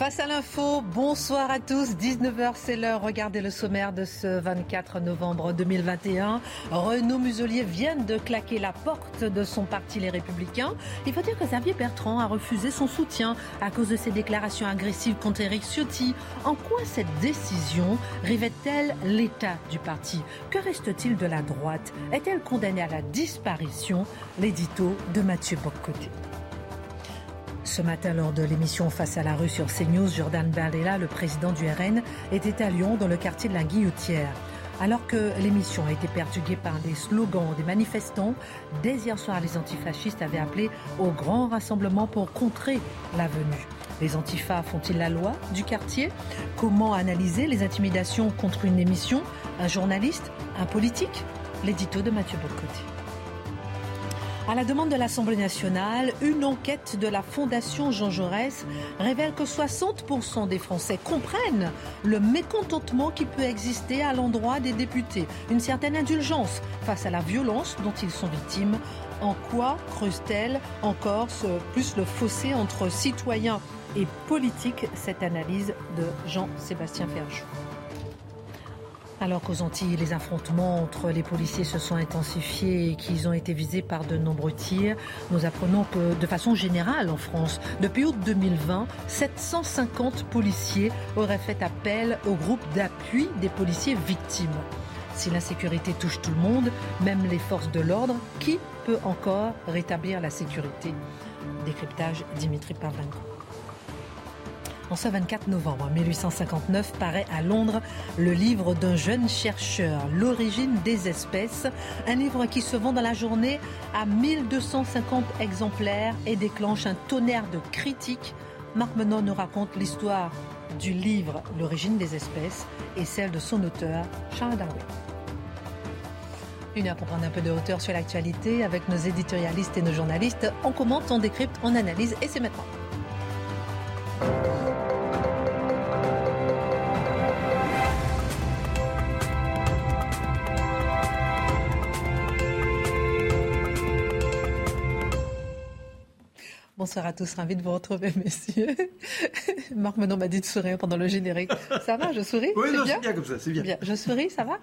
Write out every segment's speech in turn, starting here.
Face à l'info, bonsoir à tous. 19h, c'est l'heure. Regardez le sommaire de ce 24 novembre 2021. Renaud Muselier vient de claquer la porte de son parti Les Républicains. Il faut dire que Xavier Bertrand a refusé son soutien à cause de ses déclarations agressives contre Éric Ciotti. En quoi cette décision révèle-t-elle l'état du parti? Que reste-t-il de la droite? Est-elle condamnée à la disparition? L'édito de Mathieu Boccoté. Ce matin, lors de l'émission Face à la rue sur CNews, Jordan Bardella, le président du RN, était à Lyon, dans le quartier de la Guillotière. Alors que l'émission a été perturbée par des slogans des manifestants, dès hier soir, les antifascistes avaient appelé au grand rassemblement pour contrer la venue. Les antifas font-ils la loi du quartier? Comment analyser les intimidations contre une émission? Un journaliste? Un politique? L'édito de Mathieu Bocoté. À la demande de l'Assemblée nationale, une enquête de la Fondation Jean Jaurès révèle que 60% des Français comprennent le mécontentement qui peut exister à l'endroit des députés, une certaine indulgence face à la violence dont ils sont victimes. En quoi creuse-t-elle encore plus le fossé entre citoyens et politiques? Cette analyse de Jean-Sébastien Ferjou. Alors qu'aux Antilles, les affrontements entre les policiers se sont intensifiés et qu'ils ont été visés par de nombreux tirs, nous apprenons que de façon générale en France, depuis août 2020, 750 policiers auraient fait appel au groupe d'appui des policiers victimes. Si l'insécurité touche tout le monde, même les forces de l'ordre, qui peut encore rétablir la sécurité? Décryptage Dimitri Pavlenko. En ce 24 novembre 1859 paraît à Londres le livre d'un jeune chercheur, L'origine des espèces, un livre qui se vend dans la journée à 1250 exemplaires et déclenche un tonnerre de critiques. Marc Menon nous raconte l'histoire du livre L'origine des espèces et celle de son auteur, Charles Darwin. Une heure pour prendre un peu de hauteur sur l'actualité avec nos éditorialistes et nos journalistes. On commente, on décrypte, on analyse et c'est maintenant. Bonsoir à tous, ravi de vous retrouver, messieurs. Marc Menon m'a dit de sourire pendant le générique. Ça va, je souris Oui, c'est bien. comme ça, c'est bien. Je souris, ça va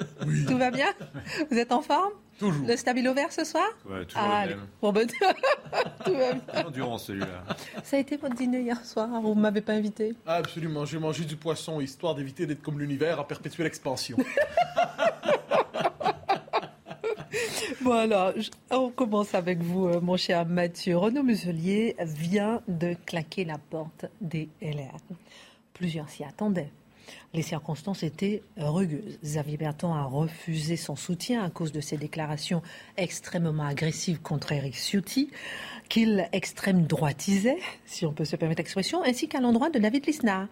Tout va bien Vous êtes en forme Toujours. Le stabilo vert ce soir Ouais, toujours ah, le même. Bon, ben, tout va bien. Durant celui-là. Ça a été votre dîner hier soir Vous ne m'avez pas invité Absolument, j'ai mangé du poisson, histoire d'éviter d'être comme l'univers en perpétuelle Voilà, on commence avec vous, euh, mon cher Mathieu. Renaud Muselier vient de claquer la porte des LR. Plusieurs s'y attendaient. Les circonstances étaient rugueuses. Xavier Bertrand a refusé son soutien à cause de ses déclarations extrêmement agressives contre Eric Ciotti, qu'il extrême droitisait, si on peut se permettre l'expression, ainsi qu'à l'endroit de David Lisnard.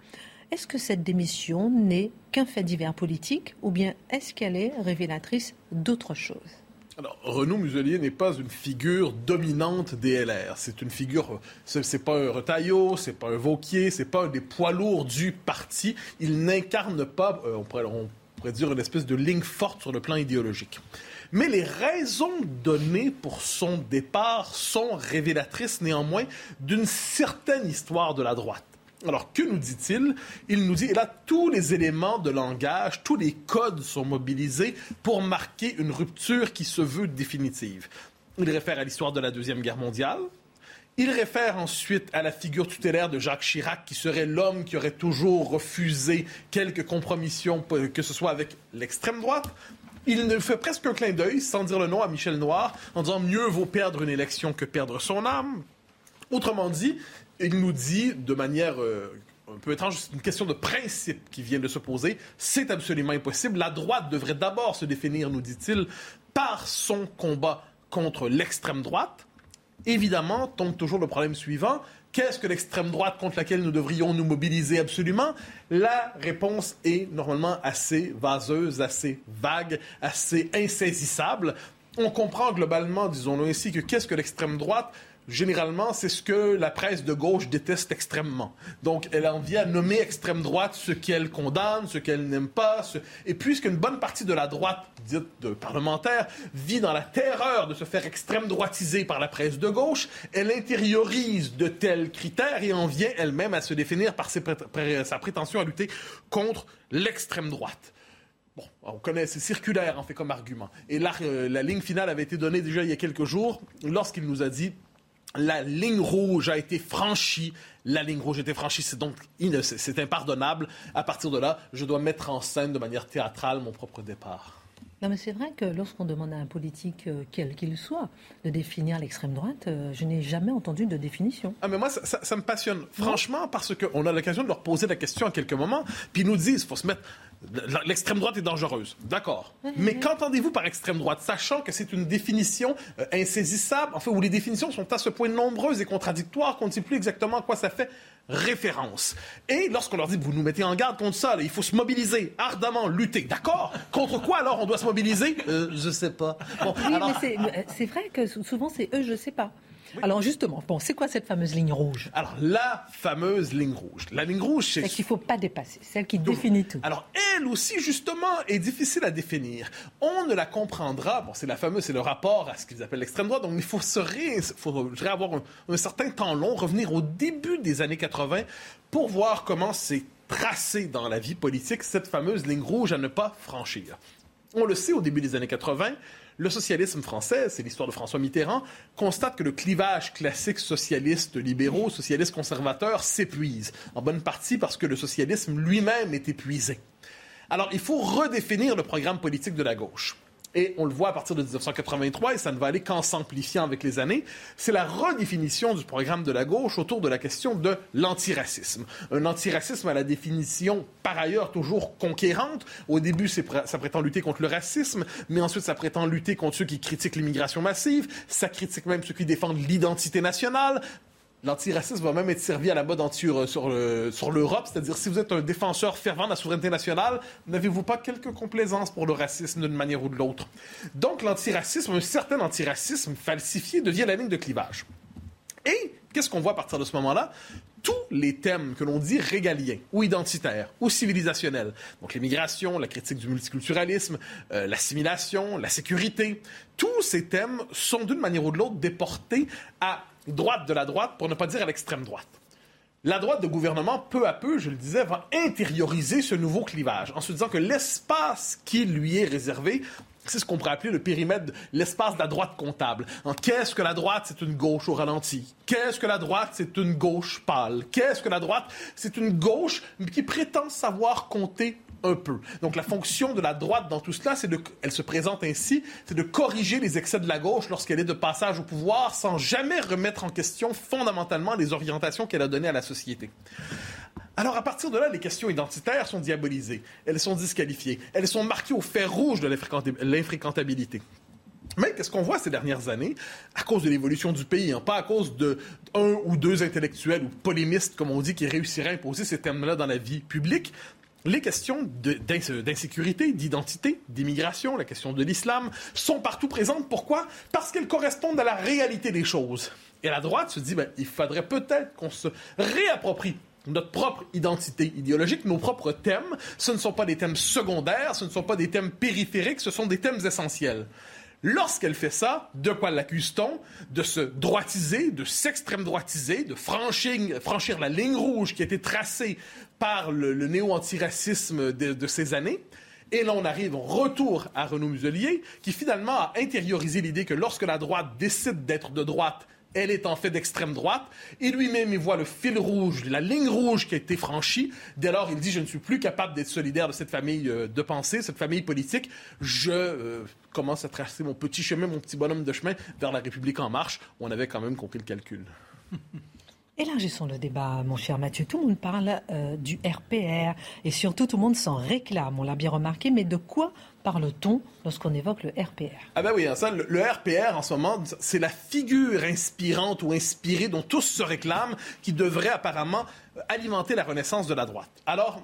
Est-ce que cette démission n'est qu'un fait divers politique ou bien est-ce qu'elle est révélatrice d'autre chose? Alors, Renaud Muselier n'est pas une figure dominante des LR. C'est une figure, c'est pas un Retailleau, c'est pas un Vauquier, c'est pas un des poids lourds du parti. Il n'incarne pas, euh, on, pourrait, on pourrait dire, une espèce de ligne forte sur le plan idéologique. Mais les raisons données pour son départ sont révélatrices néanmoins d'une certaine histoire de la droite. Alors, que nous dit-il? Il nous dit, et là, tous les éléments de langage, tous les codes sont mobilisés pour marquer une rupture qui se veut définitive. Il réfère à l'histoire de la Deuxième Guerre mondiale. Il réfère ensuite à la figure tutélaire de Jacques Chirac, qui serait l'homme qui aurait toujours refusé quelque compromission, que ce soit avec l'extrême droite. Il ne fait presque un clin d'œil, sans dire le nom, à Michel Noir, en disant mieux vaut perdre une élection que perdre son âme. Autrement dit, il nous dit de manière euh, un peu étrange, c'est une question de principe qui vient de se poser. C'est absolument impossible. La droite devrait d'abord se définir, nous dit-il, par son combat contre l'extrême droite. évidemment, tombe toujours le problème suivant. Qu'est-ce que l'extrême droite contre laquelle nous devrions nous mobiliser absolument? La réponse est normalement assez vaseuse, assez vague, assez insaisissable. On comprend globalement, disons-le ainsi, que qu'est-ce que l'extrême droite généralement, c'est ce que la presse de gauche déteste extrêmement. Donc, elle en vient à nommer extrême droite ce qu'elle condamne, ce qu'elle n'aime pas. Et puisqu'une bonne partie de la droite, dite de parlementaire, vit dans la terreur de se faire extrême droitiser par la presse de gauche, elle intériorise de tels critères et en vient elle-même à se définir par sa prétention à lutter contre l'extrême droite. Bon, on connaît, c'est circulaire en fait comme argument. Et là, euh, la ligne finale avait été donnée déjà il y a quelques jours lorsqu'il nous a dit la ligne rouge a été franchie. La ligne rouge a été franchie, c'est donc c'est impardonnable. À partir de là, je dois mettre en scène de manière théâtrale mon propre départ. Non, mais c'est vrai que lorsqu'on demande à un politique, euh, quel qu'il soit, de définir l'extrême droite, euh, je n'ai jamais entendu de définition. Ah, mais moi, ça, me passionne. Franchement, parce qu'on a l'occasion de leur poser la question à quelques moments, puis ils nous disent, il faut se mettre L'extrême droite est dangereuse, d'accord. Mais qu'entendez-vous par extrême droite, sachant que c'est une définition euh, insaisissable, en fait, où les définitions sont à ce point nombreuses et contradictoires qu'on ne sait plus exactement à quoi ça fait référence. Et lorsqu'on leur dit, vous nous mettez en garde contre ça, il faut se mobiliser, ardemment, lutter, d'accord? Contre quoi alors on doit se mobiliser? Euh, Je sais pas. oui, mais c'est vrai que souvent c'est eux, je sais pas. Alors justement, bon, c'est quoi cette fameuse ligne rouge? Alors la fameuse ligne rouge. La ligne rouge, c'est... Celle qu'il ne faut pas dépasser, celle qui définit tout. Alors elle aussi, justement, est difficile à définir. On ne la comprendra, bon, c'est la fameuse, c'est le rapport à ce qu'ils appellent l'extrême droite, donc il faut se ré... faudrait avoir un, un certain temps long, revenir au début des années 80 pour voir comment c'est tracé dans la vie politique cette fameuse ligne rouge à ne pas franchir. On le sait au début des années 80, le socialisme français, c'est l'histoire de François Mitterrand, constate que le clivage classique socialiste-libéraux, socialiste-conservateur s'épuise, en bonne partie parce que le socialisme lui-même est épuisé. Alors, il faut redéfinir le programme politique de la gauche et on le voit à partir de 1983, et ça ne va aller qu'en s'amplifiant avec les années, c'est la redéfinition du programme de la gauche autour de la question de l'antiracisme. Un antiracisme à la définition, par ailleurs, toujours conquérante. Au début, ça prétend lutter contre le racisme, mais ensuite, ça prétend lutter contre ceux qui critiquent l'immigration massive, ça critique même ceux qui défendent l'identité nationale, L'antiracisme va même être servi à la mode sur, sur l'Europe, c'est-à-dire si vous êtes un défenseur fervent de la souveraineté nationale, n'avez-vous pas quelques complaisances pour le racisme d'une manière ou de l'autre? Donc l'antiracisme, un certain antiracisme falsifié devient la ligne de clivage. Et qu'est-ce qu'on voit à partir de ce moment-là? tous les thèmes que l'on dit régaliens ou identitaires ou civilisationnels, donc l'immigration, la critique du multiculturalisme, euh, l'assimilation, la sécurité, tous ces thèmes sont d'une manière ou de l'autre déportés à droite de la droite, pour ne pas dire à l'extrême droite. La droite de gouvernement, peu à peu, je le disais, va intérioriser ce nouveau clivage en se disant que l'espace qui lui est réservé, c'est ce qu'on pourrait appeler le périmètre, l'espace de la droite comptable. Qu'est-ce que la droite C'est une gauche au ralenti? Qu'est-ce que la droite C'est une gauche pâle? Qu'est-ce que la droite C'est une gauche qui prétend savoir compter peu. Donc la fonction de la droite dans tout cela, c'est de, elle se présente ainsi, c'est de corriger les excès de la gauche lorsqu'elle est de passage au pouvoir sans jamais remettre en question fondamentalement les orientations qu'elle a données à la société. Alors, à partir de là, les questions identitaires sont diabolisées. Elles sont disqualifiées. Elles sont marquées au fer rouge de l'infréquentabilité. Mais qu'est-ce qu'on voit ces dernières années, à cause de l'évolution du pays, hein, pas à cause de un ou deux intellectuels ou polémistes, comme on dit, qui réussiraient à imposer ces thèmes-là dans la vie publique, les questions d'insécurité, d'identité, d'immigration, la question de l'islam sont partout présentes. Pourquoi? Parce qu'elles correspondent à la réalité des choses. Et la droite se dit, ben, il faudrait peut-être qu'on se réapproprie notre propre identité idéologique, nos propres thèmes. Ce ne sont pas des thèmes secondaires, ce ne sont pas des thèmes périphériques, ce sont des thèmes essentiels. Lorsqu'elle fait ça, de quoi l'accuse-t-on? De se droitiser, de s'extrême droitiser, de franchir, la ligne rouge qui a été tracée par le, néo-antiracisme de, de ces années. Et là, on arrive, au retour à Renaud Muselier, qui finalement a intériorisé l'idée que lorsque la droite décide d'être de droite, elle est en fait d'extrême droite. Et lui-même, il voit le fil rouge, la ligne rouge qui a été franchie. Dès lors, il dit, je ne suis plus capable d'être solidaire de cette famille euh, de pensée, cette famille politique. Je euh, commence à tracer mon petit chemin, mon petit bonhomme de chemin vers la République en marche. On avait quand même compris le calcul. Élargissons le débat, mon cher Mathieu. Tout le monde parle euh, du RPR et surtout tout le monde s'en réclame, on l'a bien remarqué, mais de quoi parle-t-on lorsqu'on évoque le RPR Ah ben oui, hein, ça, le, RPR en ce moment, c'est la figure inspirante ou inspirée dont tous se réclament qui devrait apparemment alimenter la renaissance de la droite. Alors,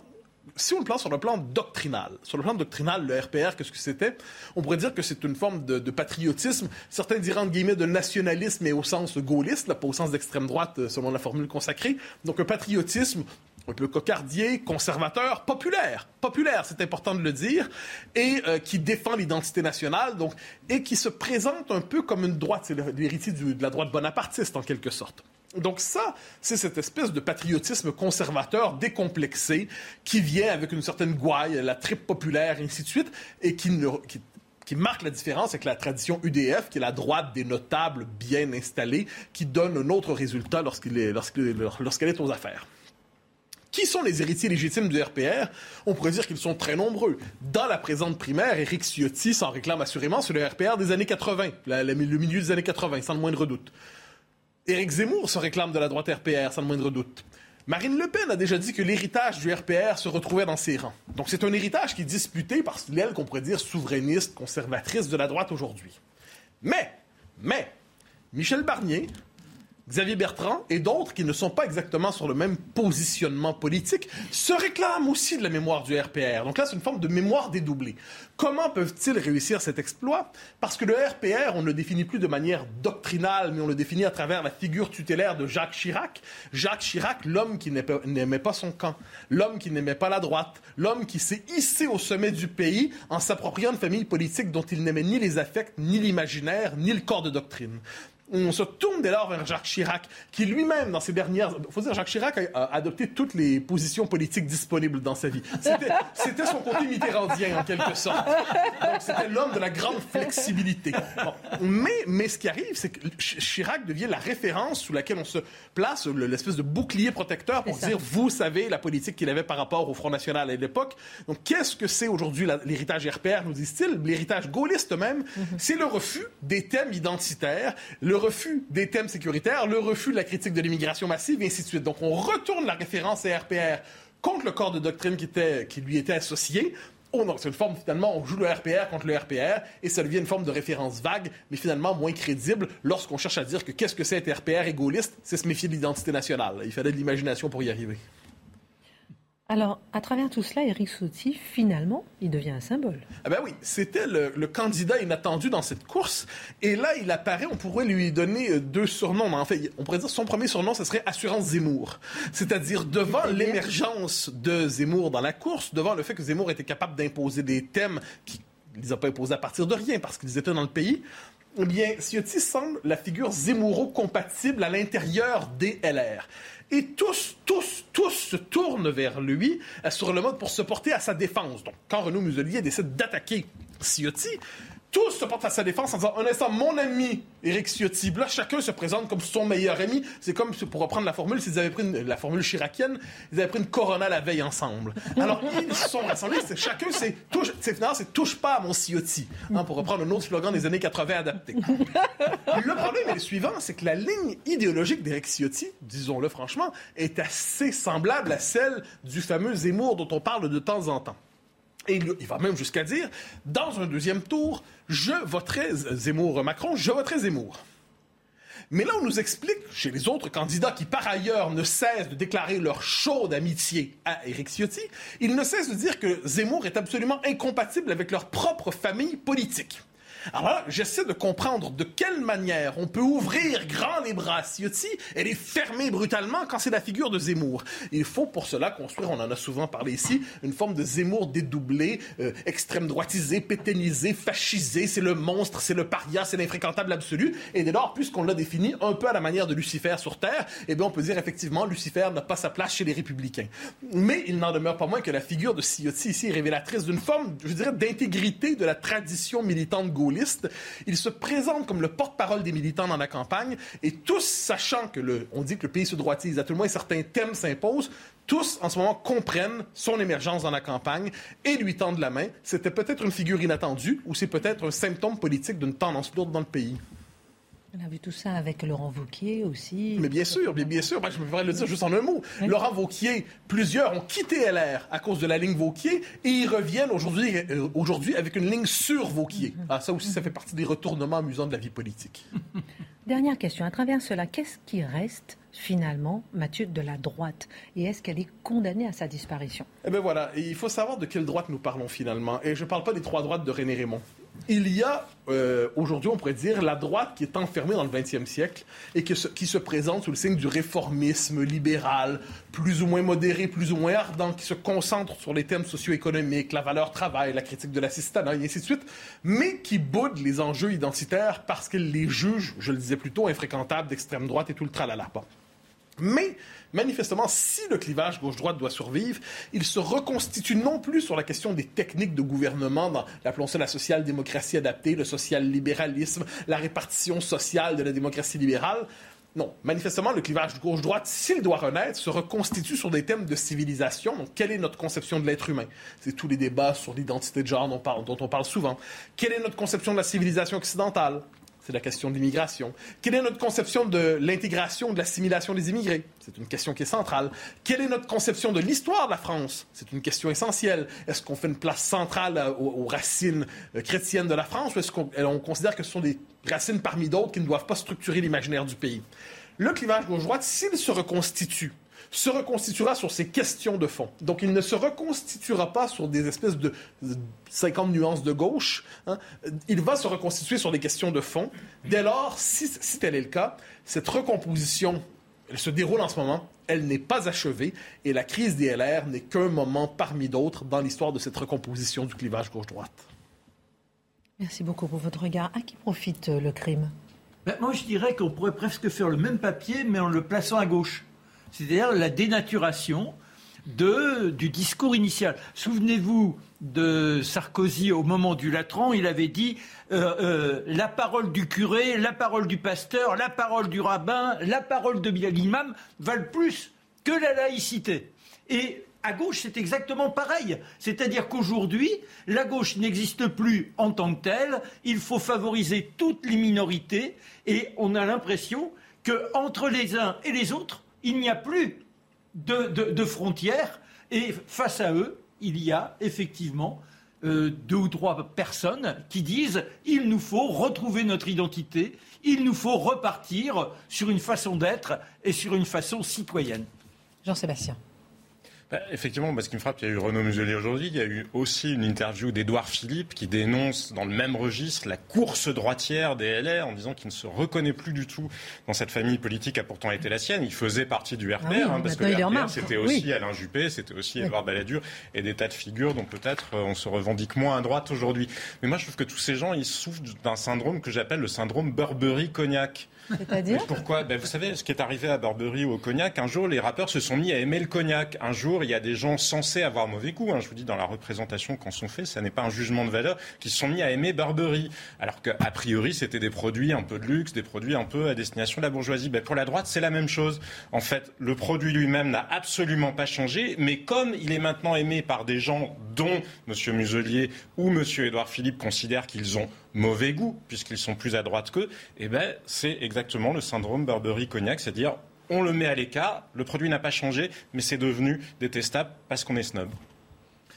si on le place sur le plan doctrinal, sur le plan doctrinal, le RPR, qu'est-ce que c'était On pourrait dire que c'est une forme de, patriotisme. Certains entre guillemets de nationalisme, mais au sens gaulliste, pas au sens d'extrême droite, euh, selon la formule consacrée. Donc un patriotisme un peu cocardier, conservateur, populaire. Populaire, c'est important de le dire, et euh, qui défend l'identité nationale, donc, et qui se présente un peu comme une droite, c'est l'héritier de la droite bonapartiste en quelque sorte. Donc ça, c'est cette espèce de patriotisme conservateur décomplexé qui vient avec une certaine gouaille, la tripe populaire, et ainsi de suite, et qui, marque la différence avec la tradition UDF, qui est la droite des notables bien installés, qui donne un autre résultat lorsqu'elle est aux affaires. Qui sont les héritiers légitimes du RPR? On pourrait dire qu'ils sont très nombreux. Dans la présente primaire, Éric Ciotti s'en réclame assurément sur le RPR des années 80, le milieu des années 80, sans le moindre doute. Éric Zemmour se réclame de la droite RPR, sans le moindre doute. Marine Le Pen a déjà dit que l'héritage du RPR se retrouvait dans ses rangs. Donc c'est un héritage qui est disputé par l'aile qu'on pourrait dire souverainiste, conservatrice de la droite aujourd'hui. Mais, mais, Michel Barnier, Xavier Bertrand et d'autres qui ne sont pas exactement sur le même positionnement politique se réclament aussi de la mémoire du RPR. Donc là, c'est une forme de mémoire dédoublée. Comment peuvent-ils réussir cet exploit? Parce que le RPR, on ne le définit plus de manière doctrinale, mais on le définit à travers la figure tutélaire de Jacques Chirac. Jacques Chirac, l'homme qui n'aimait pas son camp, l'homme qui n'aimait pas la droite, l'homme qui s'est hissé au sommet du pays en s'appropriant de famille politique dont il n'aimait ni les affects, ni l'imaginaire, ni le corps de doctrine on se tourne dès lors vers Jacques Chirac, qui lui-même, dans ses dernières... Il faut dire, Jacques Chirac a, adopté toutes les positions politiques disponibles dans sa vie. C'était son côté mitterrandien, en quelque sorte. Donc, c'était l'homme de la grande flexibilité. Mais, mais ce qui arrive, c'est que Chirac devient la référence sous laquelle on se place, l'espèce de bouclier protecteur pour dire, vous savez, la politique qu'il avait par rapport au Front National à l'époque. Donc, qu'est-ce que c'est aujourd'hui l'héritage RPR, nous disent-ils, l'héritage gaulliste même? Mm-hmm. C'est le refus des thèmes identitaires, le refus des thèmes sécuritaires, le refus de la critique de l'immigration massive, et ainsi de suite. Donc, on retourne la référence RPR contre le corps de doctrine qui, était, qui lui était associé. Oh non, c'est une forme, finalement, on joue le RPR contre le RPR, et ça devient une forme de référence vague, mais finalement moins crédible lorsqu'on cherche à dire que qu'est-ce que c'est être RPR et gaulliste, c'est se méfier de l'identité nationale. Il fallait de l'imagination pour y arriver. Alors, à travers tout cela, Éric Ciotti, finalement, il devient un symbole. Ah ben oui, c'était le, candidat inattendu dans cette course. Et là, il apparaît, on pourrait lui donner euh, deux surnoms. Mais en fait, on pourrait dire son premier surnom, ce serait Assurance Zemmour. C'est-à-dire, devant l'émergence de Zemmour dans la course, devant le fait que Zemmour était capable d'imposer des thèmes qui ne les a pas imposés à partir de rien parce qu'ils étaient dans le pays, eh bien, Ciotti semble la figure Zemmouro-compatible à l'intérieur des LR. Et tous, tous, tous se tournent vers lui euh, sur le mode pour se porter à sa défense. Donc, quand Renaud Muselier décide d'attaquer Ciotti, tous se portent à sa défense en disant un instant, mon ami Éric Ciotti. Là, chacun se présente comme son meilleur ami. C'est comme, pour reprendre la formule, s'ils avaient pris la formule chiracienne, ils avaient pris une Corona la veille ensemble. Alors, ils sont rassemblés. Chacun, c'est touche, c'est touche pas à mon Ciotti, hein, pour reprendre un autre slogan des années 80 adapté. le problème est le suivant, c'est que la ligne idéologique d'Éric Ciotti, disons-le franchement, est assez semblable à celle du fameux Zemmour dont on parle de temps en temps. Et il va même jusqu'à dire, dans un deuxième tour, je voterai Zemmour-Macron, je voterai Zemmour. Mais là, on nous explique, chez les autres candidats qui, par ailleurs, ne cessent de déclarer leur chaude amitié à Éric Ciotti, ils ne cessent de dire que Zemmour est absolument incompatible avec leur propre famille politique. Alors j'essaie de comprendre de quelle manière on peut ouvrir grand les bras Ciotti et les fermer brutalement quand c'est la figure de Zemmour. Il faut pour cela construire, on en a souvent parlé ici, une forme de Zemmour dédoublé, euh, extrême droitisé, péténisé, fascisé. C'est le monstre, c'est le paria, c'est l'infréquentable absolu. Et dès lors, puisqu'on l'a défini un peu à la manière de Lucifer sur Terre, eh bien, on peut dire effectivement, Lucifer n'a pas sa place chez les républicains. Mais il n'en demeure pas moins que la figure de Ciotti ici est révélatrice d'une forme, je dirais, d'intégrité de la tradition militante gaulliste il se présente comme le porte-parole des militants dans la campagne et tous, sachant que le, on dit que le pays se droitise, à tout le moins certains thèmes s'imposent, tous en ce moment comprennent son émergence dans la campagne et lui tendent la main. C'était peut-être une figure inattendue ou c'est peut-être un symptôme politique d'une tendance lourde dans le pays? On a vu tout ça avec Laurent Vauquier aussi. Mais bien sûr, bien, bien sûr. Moi, je me le dire juste en un mot. Laurent Vauquier, plusieurs ont quitté LR à cause de la ligne Vauquier et ils reviennent aujourd'hui, euh, avec une ligne sur Vauquier. Ah, ça aussi, ça fait partie des retournements amusants de la vie politique. Dernière question. À travers cela, qu'est-ce qui reste finalement, Mathieu, de la droite? Et est-ce qu'elle est condamnée à sa disparition? Eh bien voilà, il faut savoir de quelle droite nous parlons finalement. Et je ne parle pas des trois droites de René Raymond il y a euh, aujourd'hui, on pourrait dire, la droite qui est enfermée dans le 20e siècle et qui se, présente sous le signe du réformisme libéral, plus ou moins modéré, plus ou moins ardent, qui se concentre sur les thèmes socio-économiques, la valeur travail, la critique de l'assistanat, et ainsi de suite, mais qui boude les enjeux identitaires parce qu'elle les juge, je le disais plus tôt, infréquentables d'extrême droite et tout le tralala. Mais manifestement, si le clivage gauche-droite doit survivre, il se reconstitue non plus sur la question des techniques de gouvernement, dans, appelons ça la social-démocratie adaptée, le social-libéralisme, la répartition sociale de la démocratie libérale. Non, manifestement, le clivage gauche-droite, s'il doit renaître, se reconstitue sur des thèmes de civilisation. Donc, quelle est notre conception de l'être humain? C'est tous les débats sur l'identité de genre dont, dont on parle souvent. Quelle est notre conception de la civilisation occidentale? C'est la question de l'immigration. Quelle est notre conception de l'intégration, de l'assimilation des immigrés? C'est une question qui est centrale. Quelle est notre conception de l'histoire de la France? C'est une question essentielle. Est-ce qu'on fait une place centrale aux, racines euh, chrétiennes de la France ou est-ce qu'on considère que ce sont des racines parmi d'autres qui ne doivent pas structurer l'imaginaire du pays? Le clivage gauche-droite, s'il se reconstitue, se reconstituera sur ces questions de fond. Donc, il ne se reconstituera pas sur des espèces de 50 nuances de gauche. Hein. Il va se reconstituer sur des questions de fond. Dès lors, si, tel est le cas, cette recomposition, elle se déroule en ce moment, elle n'est pas achevée, et la crise des LR n'est qu'un moment parmi d'autres dans l'histoire de cette recomposition du clivage gauche-droite. Merci beaucoup pour votre regard. À qui profite euh, le crime? Ben, Moi, je dirais qu'on pourrait presque faire le même papier, mais en le plaçant à gauche c'est-à-dire la dénaturation du discours initial. Souvenez-vous de Sarkozy au moment du Latran, il avait dit euh, euh, la parole du curé, la parole du pasteur, la parole du rabbin, la parole de l'imam valent plus que la laïcité. Et à gauche, c'est exactement pareil. C'est-à-dire qu'aujourd'hui, la gauche n'existe plus en tant que telle. Il faut favoriser toutes les minorités et on a l'impression qu'entre les uns et les autres, il n'y a plus de, frontières et face à eux, il y a effectivement euh, deux ou trois personnes qui disent il nous faut retrouver notre identité, il nous faut repartir sur une façon d'être et sur une façon citoyenne. Jean-Sébastien. Bah, effectivement, ce qui me frappe, il y a eu Renaud Muselier aujourd'hui, il y a eu aussi une interview d'Édouard Philippe qui dénonce dans le même registre la course droitière des LR en disant qu'il ne se reconnaît plus du tout dans cette famille politique qui a pourtant été la sienne. Il faisait partie du RPR, ah hein, parce que le RPR, c'était aussi Alain Juppé, c'était aussi Édouard Balladur et des tas de figures dont peut-être euh, on se revendique moins à droite aujourd'hui. Mais moi, je trouve que tous ces gens, ils souffrent d'un syndrome que j'appelle le syndrome Burberry-Cognac. Pourquoi ben, Vous savez, ce qui est arrivé à Burberry ou au cognac, un jour, les rappeurs se sont mis à aimer le cognac. Un jour, il y a des gens censés avoir mauvais goût, hein, je vous dis, dans la représentation qu'on sont fait, ça n'est pas un jugement de valeur, qui se sont mis à aimer Burberry. Alors qu'a priori, c'était des produits un peu de luxe, des produits un peu à destination de la bourgeoisie. Ben, pour la droite, c'est la même chose. En fait, le produit lui-même n'a absolument pas changé, mais comme il est maintenant aimé par des gens dont M. Muselier ou M. Édouard Philippe considèrent qu'ils ont mauvais goût, puisqu'ils sont plus à droite qu'eux, eh ben, c'est exactement le syndrome Burberry-Cognac, c'est-à-dire on le met à l'écart, le produit n'a pas changé, mais c'est devenu détestable parce qu'on est snob.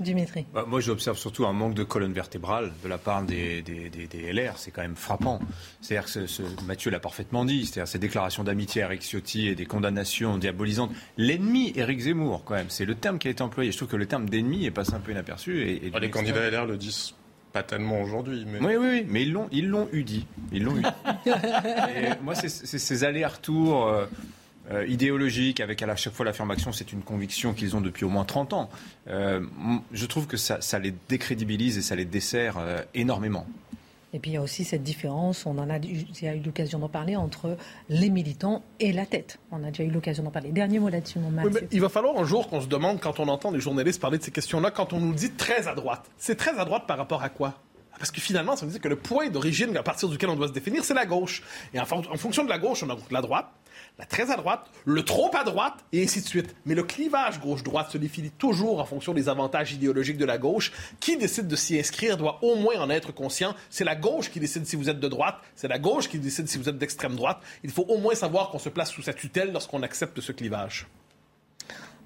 Dimitri. Bah, moi, j'observe surtout un manque de colonne vertébrale de la part des, des, LR. C'est quand même frappant. C'est-à-dire que ce, Mathieu l'a parfaitement dit. C'est-à-dire ces déclarations d'amitié à Eric Ciotti et des condamnations diabolisantes. L'ennemi, Eric Zemmour, quand même. C'est le terme qui a été employé. Je trouve que le terme d'ennemi est passé un peu inaperçu. Et, ah, les candidats LR le disent pas tellement aujourd'hui. Mais... Oui, oui, oui, mais ils l'ont, ils l'ont eu dit. Ils l'ont eu dit. moi, c'est, ces allers-retours euh, euh, idéologiques avec à chaque fois l'affirmation, c'est une conviction qu'ils ont depuis au moins 30 ans. Euh, je trouve que ça, ça, les décrédibilise et ça les dessert énormément. Et puis il y a aussi cette différence, on en a, il a eu l'occasion d'en parler, entre les militants et la tête. On a déjà eu l'occasion d'en parler. Dernier mot là-dessus, mon oui, Il va falloir un jour qu'on se demande, quand on entend les journalistes parler de ces questions-là, quand on nous dit très à droite. C'est très à droite par rapport à quoi? Parce que finalement, ça veut dire que le point d'origine à partir duquel on doit se définir, c'est la gauche. Et en, fonction de la gauche, on a la droite. La très à droite, le trop à droite, et ainsi de suite. Mais le clivage gauche-droite se définit toujours en fonction des avantages idéologiques de la gauche. Qui décide de s'y inscrire doit au moins en être conscient. C'est la gauche qui décide si vous êtes de droite, c'est la gauche qui décide si vous êtes d'extrême droite. Il faut au moins savoir qu'on se place sous sa tutelle lorsqu'on accepte ce clivage.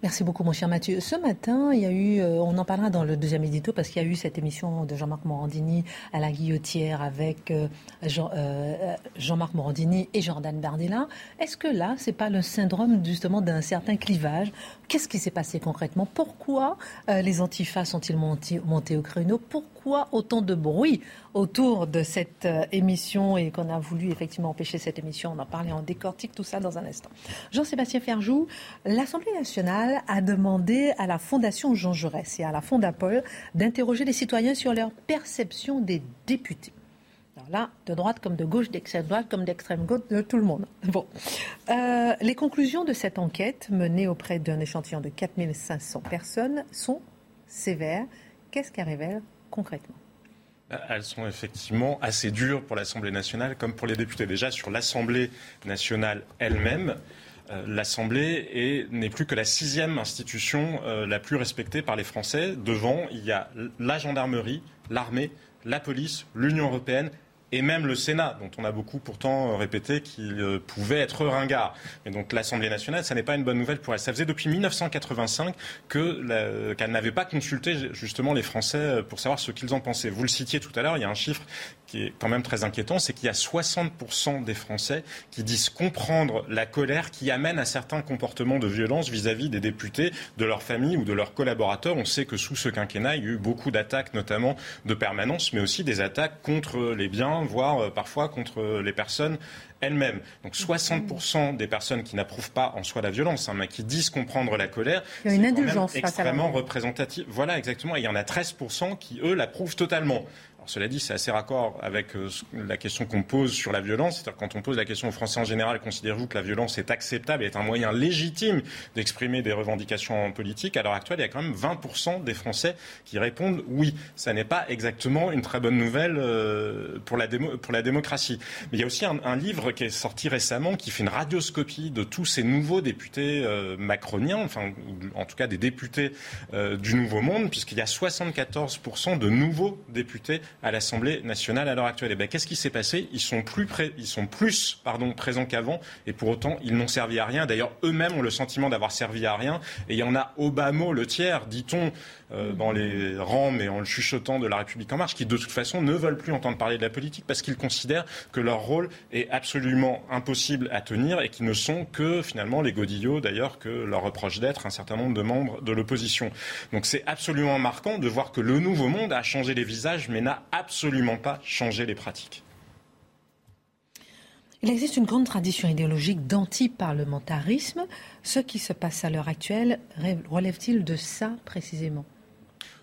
Merci beaucoup, mon cher Mathieu. Ce matin, il y a eu, euh, on en parlera dans le deuxième édito, parce qu'il y a eu cette émission de Jean-Marc Morandini à la Guillotière avec euh, euh, Jean-Marc Morandini et Jordan Bardella. Est-ce que là, c'est pas le syndrome justement d'un certain clivage? Qu'est-ce qui s'est passé concrètement? Pourquoi les antifas sont-ils montés, au créneau? Autant de bruit autour de cette émission et qu'on a voulu effectivement empêcher cette émission On en parlait, on décortique tout ça dans un instant. Jean-Sébastien Ferjou, l'Assemblée nationale a demandé à la Fondation Jean Jaurès et à la Fondapol d'interroger les citoyens sur leur perception des députés. Alors là, de droite comme de gauche, d'extrême droite comme d'extrême gauche, de tout le monde. Bon. Euh, les conclusions de cette enquête, menée auprès d'un échantillon de 4500 personnes, sont sévères. Qu'est-ce qu'elles révèlent concrètement elles sont effectivement assez dures pour l'Assemblée nationale comme pour les députés. Déjà, sur l'Assemblée nationale elle-même, euh, l'Assemblée n'est plus que la sixième institution euh, la plus respectée par les Français. Devant, il y a la gendarmerie, l'armée, la police, l'Union européenne et même le Sénat, dont on a beaucoup pourtant répété qu'il euh, pouvait être ringard. Mais donc l'Assemblée nationale, ça n'est pas une bonne nouvelle pour elle. Ça faisait depuis 1985 qu'elle n'avait pas consulté justement les Français pour savoir ce qu'ils en pensaient. Vous le citiez tout à l'heure, il y a un chiffre qui est quand même très inquiétant, c'est qu'il y a 60% des Français qui disent comprendre la colère qui amène à certains comportements de violence vis-à-vis des députés, de leur famille ou de leurs collaborateurs. On sait que sous ce quinquennat, il y a eu beaucoup d'attaques, notamment de permanence, mais aussi des attaques contre les biens, voire euh, parfois contre les personnes elles-mêmes. Donc 60% des personnes qui n'approuvent pas en soi la violence, hein, mais qui disent comprendre la colère, c'est extrêmement représentatif. Voilà, exactement. Et il y en a 13% qui, eux, l'approuvent totalement cela dit, c'est assez raccord avec euh, la question qu'on pose sur la violence. C'est-à-dire quand on pose la question aux Français en général, considérez-vous que la violence est acceptable et est un moyen légitime d'exprimer des revendications politiques? À l'heure actuelle, il y a quand même 20% des Français qui répondent oui. Ça n'est pas exactement une très bonne nouvelle euh, pour, la démocratie. Mais il y a aussi un, livre qui est sorti récemment qui fait une radioscopie de tous ces nouveaux députés euh, macroniens, enfin, en tout cas des députés du Nouveau Monde, puisqu'il y a 74% de nouveaux députés à l'Assemblée nationale à l'heure actuelle. Et eh bien, qu'est-ce qui s'est passé? Ils sont plus, présents qu'avant, et pour autant, ils n'ont servi à rien. D'ailleurs, eux-mêmes ont le sentiment d'avoir servi à rien. Et il y en a mot, le tiers, dit-on, euh, dans les rangs, mais en le chuchotant de la République en marche, qui de toute façon ne veulent plus entendre parler de la politique parce qu'ils considèrent que leur rôle est absolument impossible à tenir et qu'ils ne sont que finalement les godillots, d'ailleurs, que leur reproche d'être un certain nombre de membres de l'opposition. Donc c'est absolument marquant de voir que le nouveau monde a changé les visages, mais n'a absolument pas changé les pratiques. Il existe une grande tradition idéologique d'anti-parlementarisme. Ce qui se passe à l'heure actuelle relève-t-il de ça précisément?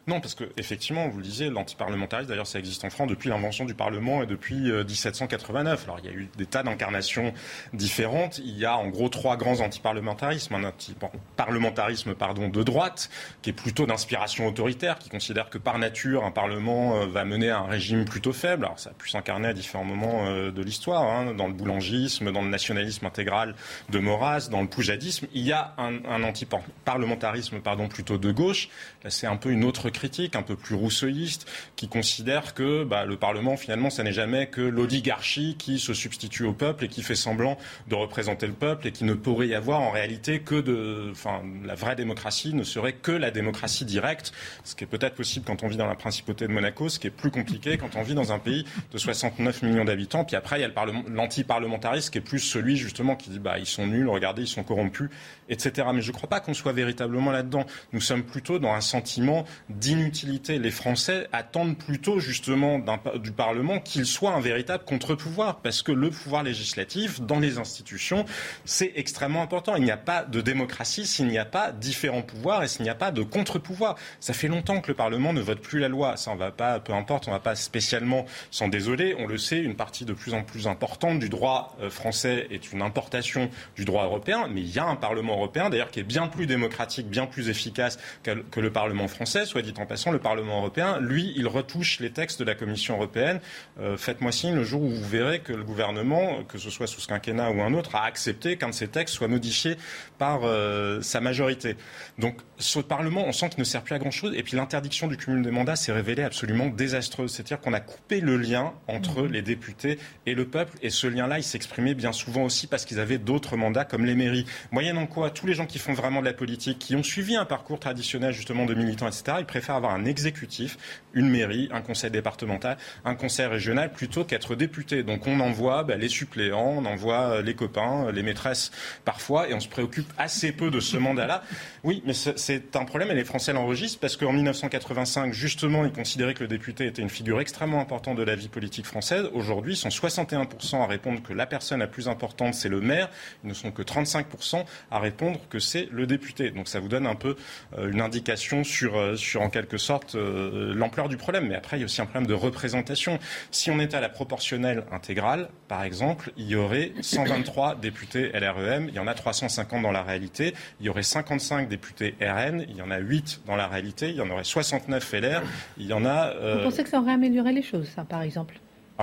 Non, parce que effectivement, vous le disiez, l'antiparlementarisme, d'ailleurs, ça existe en France depuis l'invention du Parlement et depuis 1789. Euh, Alors, il y a eu des tas d'incarnations différentes. Il y a en gros trois grands antiparlementarismes. Un antiparlementarisme pardon, de droite, qui est plutôt d'inspiration autoritaire, qui considère que par nature, un Parlement euh, va mener à un régime plutôt faible. Alors, ça a pu s'incarner à différents moments euh, de l'histoire, hein, dans le boulangisme, dans le nationalisme intégral de Maurras, dans le poujadisme. Il y a un, un antiparlementarisme pardon, plutôt de gauche. Là, c'est un peu une autre critique, un peu plus rousseauiste, qui considère que bah, le Parlement, finalement, ça n'est jamais que l'oligarchie qui se substitue au peuple et qui fait semblant de représenter le peuple et qui ne pourrait y avoir en réalité que de. Enfin, la vraie démocratie ne serait que la démocratie directe, ce qui est peut-être possible quand on vit dans la principauté de Monaco, ce qui est plus compliqué quand on vit dans un pays de 69 millions d'habitants. Puis après, il y a l'anti-parlementarisme qui est plus celui, justement, qui dit bah, ils sont nuls, regardez, ils sont corrompus, etc. Mais je ne crois pas qu'on soit véritablement là-dedans. Nous sommes plutôt dans un sentiment d'inutilité. Les Français attendent plutôt justement du Parlement qu'il soit un véritable contre-pouvoir, parce que le pouvoir législatif dans les institutions, c'est extrêmement important. Il n'y a pas de démocratie s'il n'y a pas différents pouvoirs et s'il n'y a pas de contre-pouvoir. Ça fait longtemps que le Parlement ne vote plus la loi. Ça, on va pas, peu importe, on ne va pas spécialement s'en désoler. On le sait, une partie de plus en plus importante du droit euh, français est une importation du droit européen, mais il y a un Parlement européen, d'ailleurs, qui est bien plus démocratique, bien plus efficace que, le Parlement français, soit dit en passant, le Parlement européen, lui, il retouche les textes de la Commission européenne. Euh, faites-moi signe le jour où vous verrez que le gouvernement, que ce soit sous ce quinquennat ou un autre, a accepté qu'un de ces textes soit modifié par euh, sa majorité. Donc ce Parlement, on sent qu'il ne sert plus à grand-chose. Et puis l'interdiction du cumul des mandats s'est révélée absolument désastreuse. C'est-à-dire qu'on a coupé le lien entre mmh. les députés et le peuple. Et ce lien-là, il s'exprimait bien souvent aussi parce qu'ils avaient d'autres mandats comme les mairies. Moyennant quoi, tous les gens qui font vraiment de la politique, qui ont suivi un parcours traditionnel justement de militants, etc., ils préfèrent avoir un exécutif, une mairie, un conseil départemental, un conseil régional, plutôt qu'être député. Donc on envoie bah, les suppléants, on envoie les copains, les maîtresses parfois, et on se préoccupe assez peu de ce mandat-là. Oui, mais c'est un problème et les Français l'enregistrent parce qu'en 1985, justement, ils considéraient que le député était une figure extrêmement importante de la vie politique française. Aujourd'hui, ils sont 61% à répondre que la personne la plus importante, c'est le maire. Ils ne sont que 35% à répondre que c'est le député. Donc ça vous donne un peu euh, une indication sur, euh, sur en quelque sorte, euh, l'ampleur du problème. Mais après, il y a aussi un problème de représentation. Si on était à la proportionnelle intégrale, par exemple, il y aurait 123 députés LREM. Il y en a 350 dans la réalité. Il y aurait 55 députés RN. Il y en a 8 dans la réalité. Il y en aurait 69 LR. Il y en a. Vous pensez que ça aurait amélioré les choses, ça, par exemple?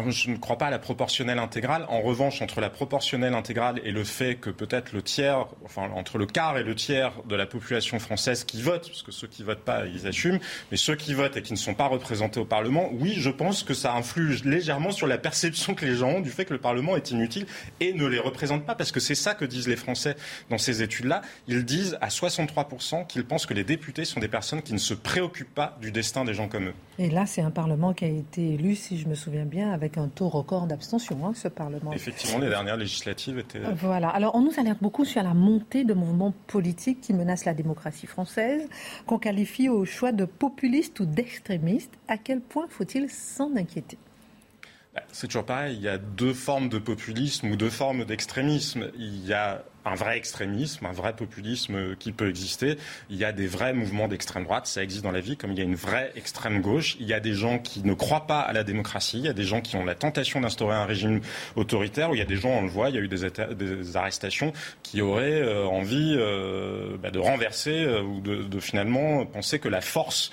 Je ne crois pas à la proportionnelle intégrale. En revanche, entre la proportionnelle intégrale et le fait que peut-être le tiers, enfin entre le quart et le tiers de la population française qui vote, parce que ceux qui votent pas, ils assument, mais ceux qui votent et qui ne sont pas représentés au Parlement, oui, je pense que ça influe légèrement sur la perception que les gens ont du fait que le Parlement est inutile et ne les représente pas, parce que c'est ça que disent les Français dans ces études-là. Ils disent à 63% qu'ils pensent que les députés sont des personnes qui ne se préoccupent pas du destin des gens comme eux. Et là, c'est un Parlement qui a été élu, si je me souviens bien, un taux record d'abstention, hein, ce Parlement. Effectivement, les dernières législatives étaient. Voilà. Alors, on nous alerte beaucoup sur la montée de mouvements politiques qui menacent la démocratie française, qu'on qualifie au choix de populistes ou d'extrémistes. À quel point faut-il s'en inquiéter? Bah, c'est toujours pareil, il y a deux formes de populisme ou deux formes d'extrémisme. Il y a un vrai extrémisme, un vrai populisme qui peut exister. Il y a des vrais mouvements d'extrême droite, ça existe dans la vie, comme il y a une vraie extrême gauche. Il y a des gens qui ne croient pas à la démocratie, il y a des gens qui ont la tentation d'instaurer un régime autoritaire, où il y a des gens, on le voit, il y a eu des, arrestations qui auraient euh, envie euh, bah, de renverser euh, ou de, finalement penser que la force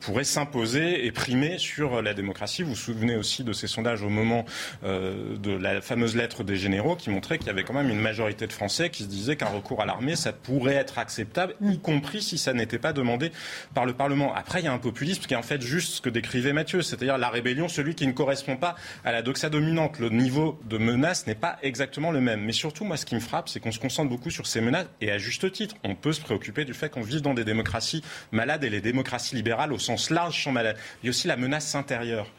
pourrait s'imposer et primer sur la démocratie. Vous vous souvenez aussi de ces sondages au moment de la fameuse lettre des généraux qui montrait qu'il y avait quand même une majorité de Français qui se disait qu'un recours à l'armée, ça pourrait être acceptable, y compris si ça n'était pas demandé par le Parlement. Après, il y a un populisme qui est en fait juste ce que décrivait Mathieu, c'est-à-dire la rébellion, celui qui ne correspond pas à la doxa dominante. Le niveau de menace n'est pas exactement le même. Mais surtout, moi, ce qui me frappe, c'est qu'on se concentre beaucoup sur ces menaces, et à juste titre. On peut se préoccuper du fait qu'on vive dans des démocraties malades, et les démocraties libérales, au sens large, sont malades. Il y a aussi la menace intérieure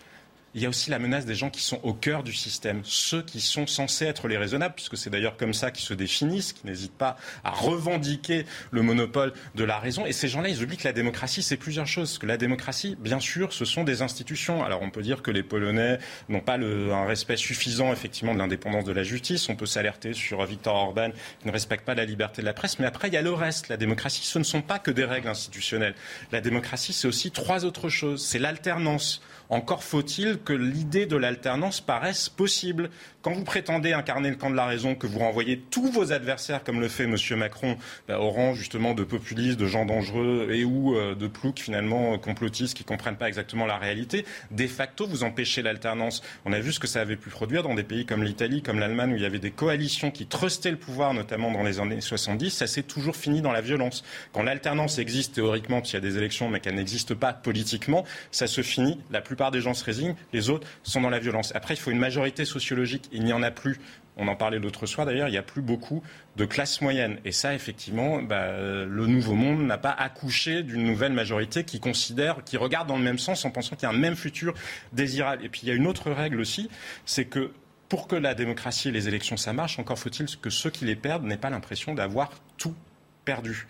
il y a aussi la menace des gens qui sont au cœur du système, ceux qui sont censés être les raisonnables, puisque c'est d'ailleurs comme ça qu'ils se définissent, qui n'hésitent pas à revendiquer le monopole de la raison. Et ces gens-là, ils oublient que la démocratie, c'est plusieurs choses. Que la démocratie, bien sûr, ce sont des institutions. Alors on peut dire que les Polonais n'ont pas un respect suffisant, effectivement, de l'indépendance de la justice. On peut s'alerter sur Viktor Orban, qui ne respecte pas la liberté de la presse. Mais après, il y a le reste. La démocratie, ce ne sont pas que des règles institutionnelles. La démocratie, c'est aussi trois autres choses. C'est l'alternance. Encore faut-il que l'idée de l'alternance paraisse possible. Quand vous prétendez incarner le camp de la raison, que vous renvoyez tous vos adversaires, comme le fait M. Macron, bah, au rang justement de populistes, de gens dangereux et ou euh, de ploucs finalement euh, complotistes qui ne comprennent pas exactement la réalité, de facto vous empêchez l'alternance. On a vu ce que ça avait pu produire dans des pays comme l'Italie, comme l'Allemagne, où il y avait des coalitions qui trustaient le pouvoir, notamment dans les années 70. Ça s'est toujours fini dans la violence. Quand l'alternance existe théoriquement, parce qu'il y a des élections, mais qu'elle n'existe pas politiquement, ça se finit la plupart des gens se résignent, les autres sont dans la violence. Après, il faut une majorité sociologique. Il n'y en a plus. On en parlait l'autre soir d'ailleurs, il n'y a plus beaucoup de classe moyenne. Et ça, effectivement, bah, le nouveau monde n'a pas accouché d'une nouvelle majorité qui considère, qui regarde dans le même sens en pensant qu'il y a un même futur désirable. Et puis il y a une autre règle aussi, c'est que pour que la démocratie et les élections, ça marche, encore faut-il que ceux qui les perdent n'aient pas l'impression d'avoir tout perdu.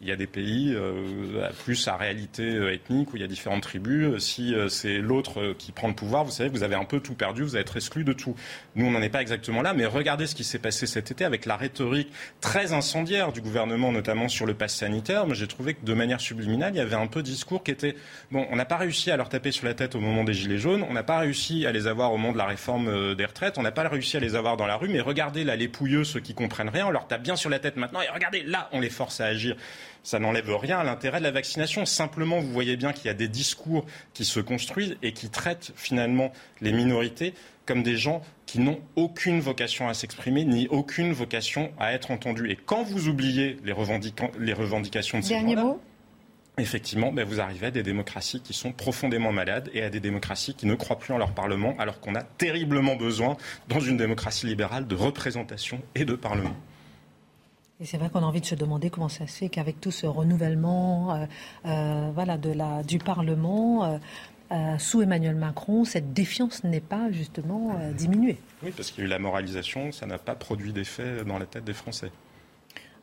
Il y a des pays euh, plus à réalité euh, ethnique où il y a différentes tribus. Si euh, c'est l'autre qui prend le pouvoir, vous savez, vous avez un peu tout perdu, vous allez être exclu de tout. Nous, on n'en est pas exactement là, mais regardez ce qui s'est passé cet été avec la rhétorique très incendiaire du gouvernement, notamment sur le pass sanitaire. J'ai trouvé que de manière subliminale, il y avait un peu de discours qui était bon. On n'a pas réussi à leur taper sur la tête au moment des gilets jaunes, on n'a pas réussi à les avoir au moment de la réforme des retraites, on n'a pas réussi à les avoir dans la rue, mais regardez là les pouilleux, ceux qui comprennent rien, on leur tape bien sur la tête maintenant et regardez là, on les force à agir. Ça n'enlève rien à l'intérêt de la vaccination. Simplement, vous voyez bien qu'il y a des discours qui se construisent et qui traitent finalement les minorités comme des gens qui n'ont aucune vocation à s'exprimer, ni aucune vocation à être entendus. Et quand vous oubliez les, les revendications de ces gens-là, effectivement, ben vous arrivez à des démocraties qui sont profondément malades et à des démocraties qui ne croient plus en leur Parlement, alors qu'on a terriblement besoin, dans une démocratie libérale, de représentation et de Parlement. Et c'est vrai qu'on a envie de se demander comment ça se fait qu'avec tout ce renouvellement euh, euh, voilà, du Parlement, euh, sous Emmanuel Macron, cette défiance n'est pas justement diminuée. Oui, parce qu'il y a eu la moralisation, ça n'a pas produit d'effet dans la tête des Français.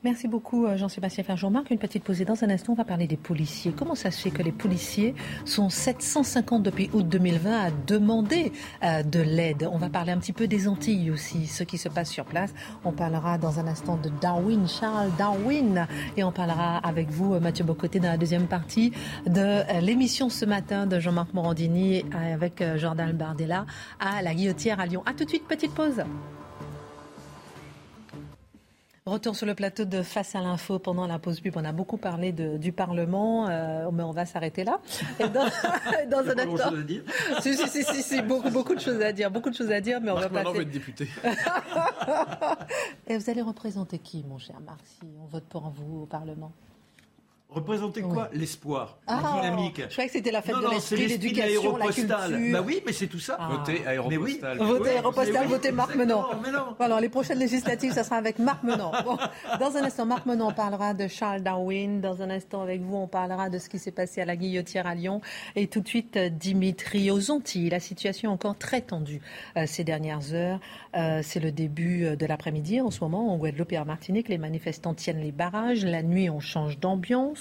Merci beaucoup euh, Jean-Sébastien Ferjou. marc une petite pause dans un instant, on va parler des policiers. Comment ça se fait que les policiers sont 750 depuis août 2020 à demander euh, de l'aide? On va parler un petit peu des Antilles aussi, ce qui se passe sur place. On parlera dans un instant de Darwin, Charles Darwin, et on parlera avec vous, euh, Mathieu Bocoté, dans la deuxième partie de l'émission ce matin de Jean-Marc Morandini avec Jordan Bardella à la Guillotière à Lyon. A tout de suite, petite pause. Retour sur le plateau de Face à l'info pendant la pause pub. On a beaucoup parlé du Parlement, euh, mais on va s'arrêter là. Et dans, dans un instant. Si, si, si, si, beaucoup, beaucoup de choses à dire. Beaucoup de choses à dire, mais on va passer. va être député. Et vous allez représenter qui, mon cher Marc, si on vote pour vous au Parlement? Représenter quoi L'espoir, la ah, dynamique. Je croyais que c'était la fête de l'esprit, l'éducation, la culture. Bah oui, mais c'est tout ça. Ah. Votez aéropostal. Oui. Votez aéropostal, votez Marc Menon. Alors, les prochaines législatives, ça sera avec Marc Menon. dans un instant, Marc Menon, on parlera de Charles Darwin. Dans un instant, avec vous, on parlera de ce qui s'est passé à la Guillotière à Lyon. Et tout de suite, Dimitri aux Antilles. La situation est encore très tendue euh, ces dernières heures. Euh, c'est le début euh, de l'après-midi. En ce moment, en Guadeloupe et en Martinique, les manifestants tiennent les barrages. La nuit, on change d'ambiance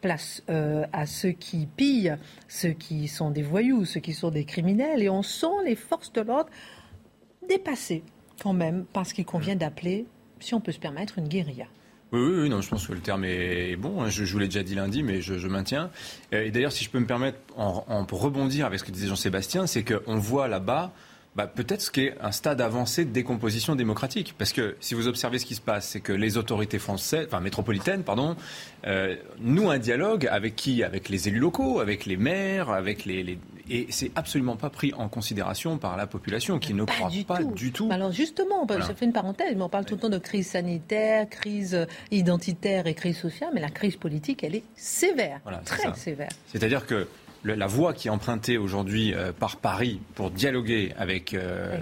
place euh, à ceux qui pillent, ceux qui sont des voyous, ceux qui sont des criminels, et on sent les forces de l'ordre dépassées quand même parce qu'il convient d'appeler, si on peut se permettre, une guérilla. Oui, oui, non, je pense que le terme est bon. Hein. Je, vous l'ai déjà dit lundi, mais je, maintiens. Euh, et d'ailleurs, si je peux me permettre, en, en, pour rebondir avec ce que disait Jean-Sébastien, c'est qu'on voit là-bas bah, peut-être ce qui est un stade avancé de décomposition démocratique. Parce que si vous observez ce qui se passe, c'est que les autorités françaises, enfin métropolitaines, pardon, euh, nouent un dialogue avec qui? Avec les élus locaux, avec les maires, avec les, les... et c'est absolument pas pris en considération par la population qui ne croit pas du tout. Alors justement, voilà. je fais une parenthèse, mais on parle tout le temps de crise sanitaire, crise identitaire et crise sociale, mais la crise politique, elle est sévère, très sévère. C'est-à-dire que la voie qui est empruntée aujourd'hui euh, par Paris pour dialoguer avec euh,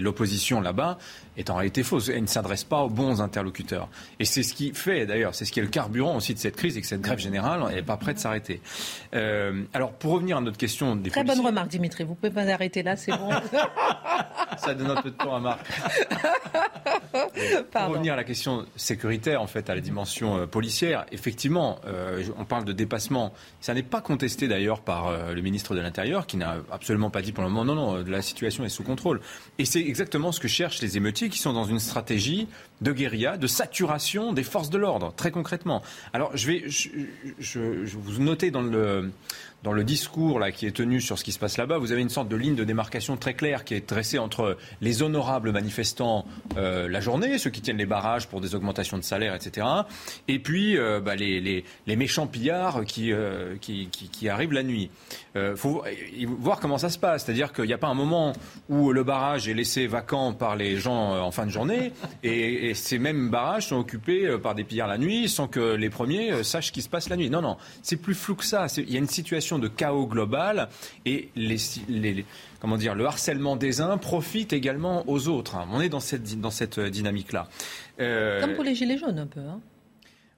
l'opposition là-bas est en réalité fausse. Elle ne s'adresse pas aux bons interlocuteurs. Et c'est ce qui fait, d'ailleurs, c'est ce qui est le carburant aussi de cette crise et que cette grève générale n'est pas prête de s'arrêter. Euh, alors, pour revenir à notre question des Très bonne remarque, Dimitri. Vous pouvez pas arrêter là, c'est bon. Ça donne un peu de temps à Marc. pour revenir à la question sécuritaire, en fait, à la dimension policière, effectivement, on parle de dépassement. Ça n'est pas contesté d'ailleurs par euh, le ministre de l'Intérieur, qui n'a absolument pas dit pour le moment non, non, la situation est sous contrôle. Et c'est exactement ce que cherchent les émeutiers qui sont dans une stratégie de guérilla, de saturation des forces de l'ordre, très concrètement. Alors, je vais, je, vous noter dans le dans le discours là, qui est tenu sur ce qui se passe là-bas, vous avez une sorte de ligne de démarcation très claire qui est dressée entre les honorables manifestants euh, la journée, ceux qui tiennent les barrages pour des augmentations de salaire, etc., et puis euh, bah, les, les, les, méchants pillards qui, euh, qui, qui, arrivent la nuit. Il faut voir comment ça se passe, c'est-à-dire qu'il n'y a pas un moment où le barrage est laissé vacant par les gens en fin de journée, et ces mêmes barrages sont occupés par des pillards la nuit sans que les premiers sachent ce qui se passe la nuit. Non, non, c'est plus flou que ça. Il y a une situation de chaos global et les, comment dire, le harcèlement des uns profite également aux autres. On est dans cette, dans cette dynamique-là. Euh, Comme pour les Gilets jaunes un peu. Hein.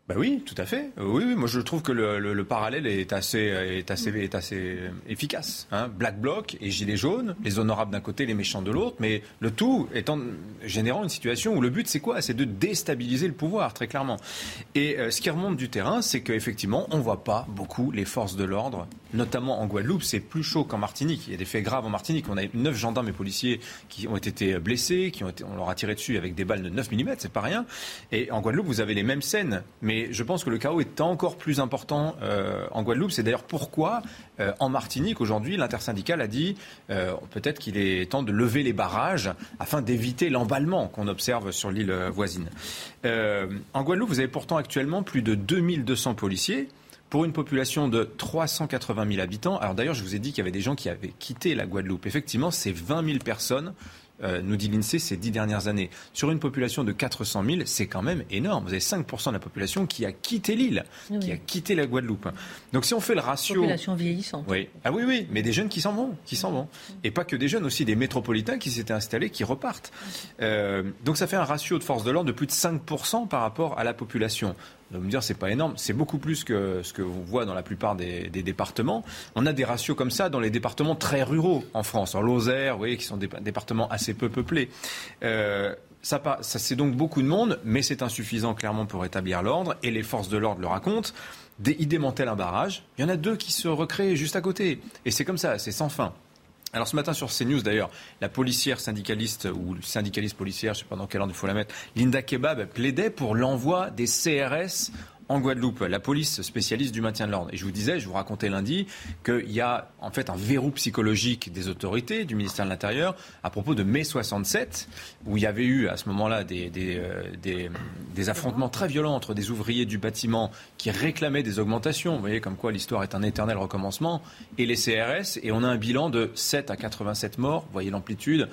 Bah oui, tout à fait. Oui, oui moi je trouve que le, le, parallèle est assez, est assez, est assez efficace. Hein. Black Bloc et Gilets jaunes, les honorables d'un côté, les méchants de l'autre, mais le tout étant générant une situation où le but c'est quoi? C'est de déstabiliser le pouvoir, très clairement. Et euh, ce qui remonte du terrain, c'est qu'effectivement, on voit pas beaucoup les forces de l'ordre, notamment en Guadeloupe. C'est plus chaud qu'en Martinique. Il y a des faits graves en Martinique. On a neuf gendarmes et policiers qui ont été blessés, qui ont été, on leur a tiré dessus avec des balles de 9 mm, c'est pas rien. Et en Guadeloupe, vous avez les mêmes scènes, mais Mais je pense que le chaos est encore plus important euh, en Guadeloupe. C'est d'ailleurs pourquoi, euh, en Martinique, aujourd'hui, l'intersyndicale a dit euh, peut-être qu'il est temps de lever les barrages afin d'éviter l'emballement qu'on observe sur l'île voisine. en Guadeloupe, vous avez pourtant actuellement plus de 2200 policiers pour une population de 380 000 habitants. Alors d'ailleurs, je vous ai dit qu'il y avait des gens qui avaient quitté la Guadeloupe. Effectivement, c'est 20 000 personnes euh, nous dit l'INSEE, ces dix dernières années. Sur une population de 400 000, c'est quand même énorme. Vous avez 5% de la population qui a quitté l'île, qui a quitté la Guadeloupe. Donc si on fait le ratio... Population vieillissante. Oui. Ah oui, oui, mais des jeunes qui s'en vont, qui s'en vont. Et pas que des jeunes, aussi des métropolitains qui s'étaient installés, qui repartent. Euh, donc ça fait un ratio de force de l'ordre de plus de 5% par rapport à la population. Vous me dire c'est pas énorme, c'est beaucoup plus que ce que vous voit dans la plupart des, départements. On a des ratios comme ça dans les départements très ruraux en France, en Lozère, vous voyez, qui sont des départements assez peu peuplés. Euh, ça, c'est donc beaucoup de monde, mais c'est insuffisant clairement pour établir l'ordre, et les forces de l'ordre le racontent. Des, ils démantèlent un barrage, il y en a deux qui se recréent juste à côté, et c'est comme ça, c'est sans fin. Alors ce matin sur CNews d'ailleurs, la policière syndicaliste ou syndicaliste policière, je ne sais pas dans quel ordre il faut la mettre, Linda Kebab plaidait pour l'envoi des CRS en Guadeloupe, la police spécialiste du maintien de l'ordre. Et je vous disais, je vous racontais lundi, qu'il y a en fait un verrou psychologique des autorités, du ministère de l'Intérieur, à propos de mai 67, où il y avait eu à ce moment-là des, euh, des, des, affrontements très violents entre des ouvriers du bâtiment qui réclamaient des augmentations. Vous voyez comme quoi l'histoire est un éternel recommencement, et les CRS, et on a un bilan de 7 à 87 morts, vous voyez l'amplitude.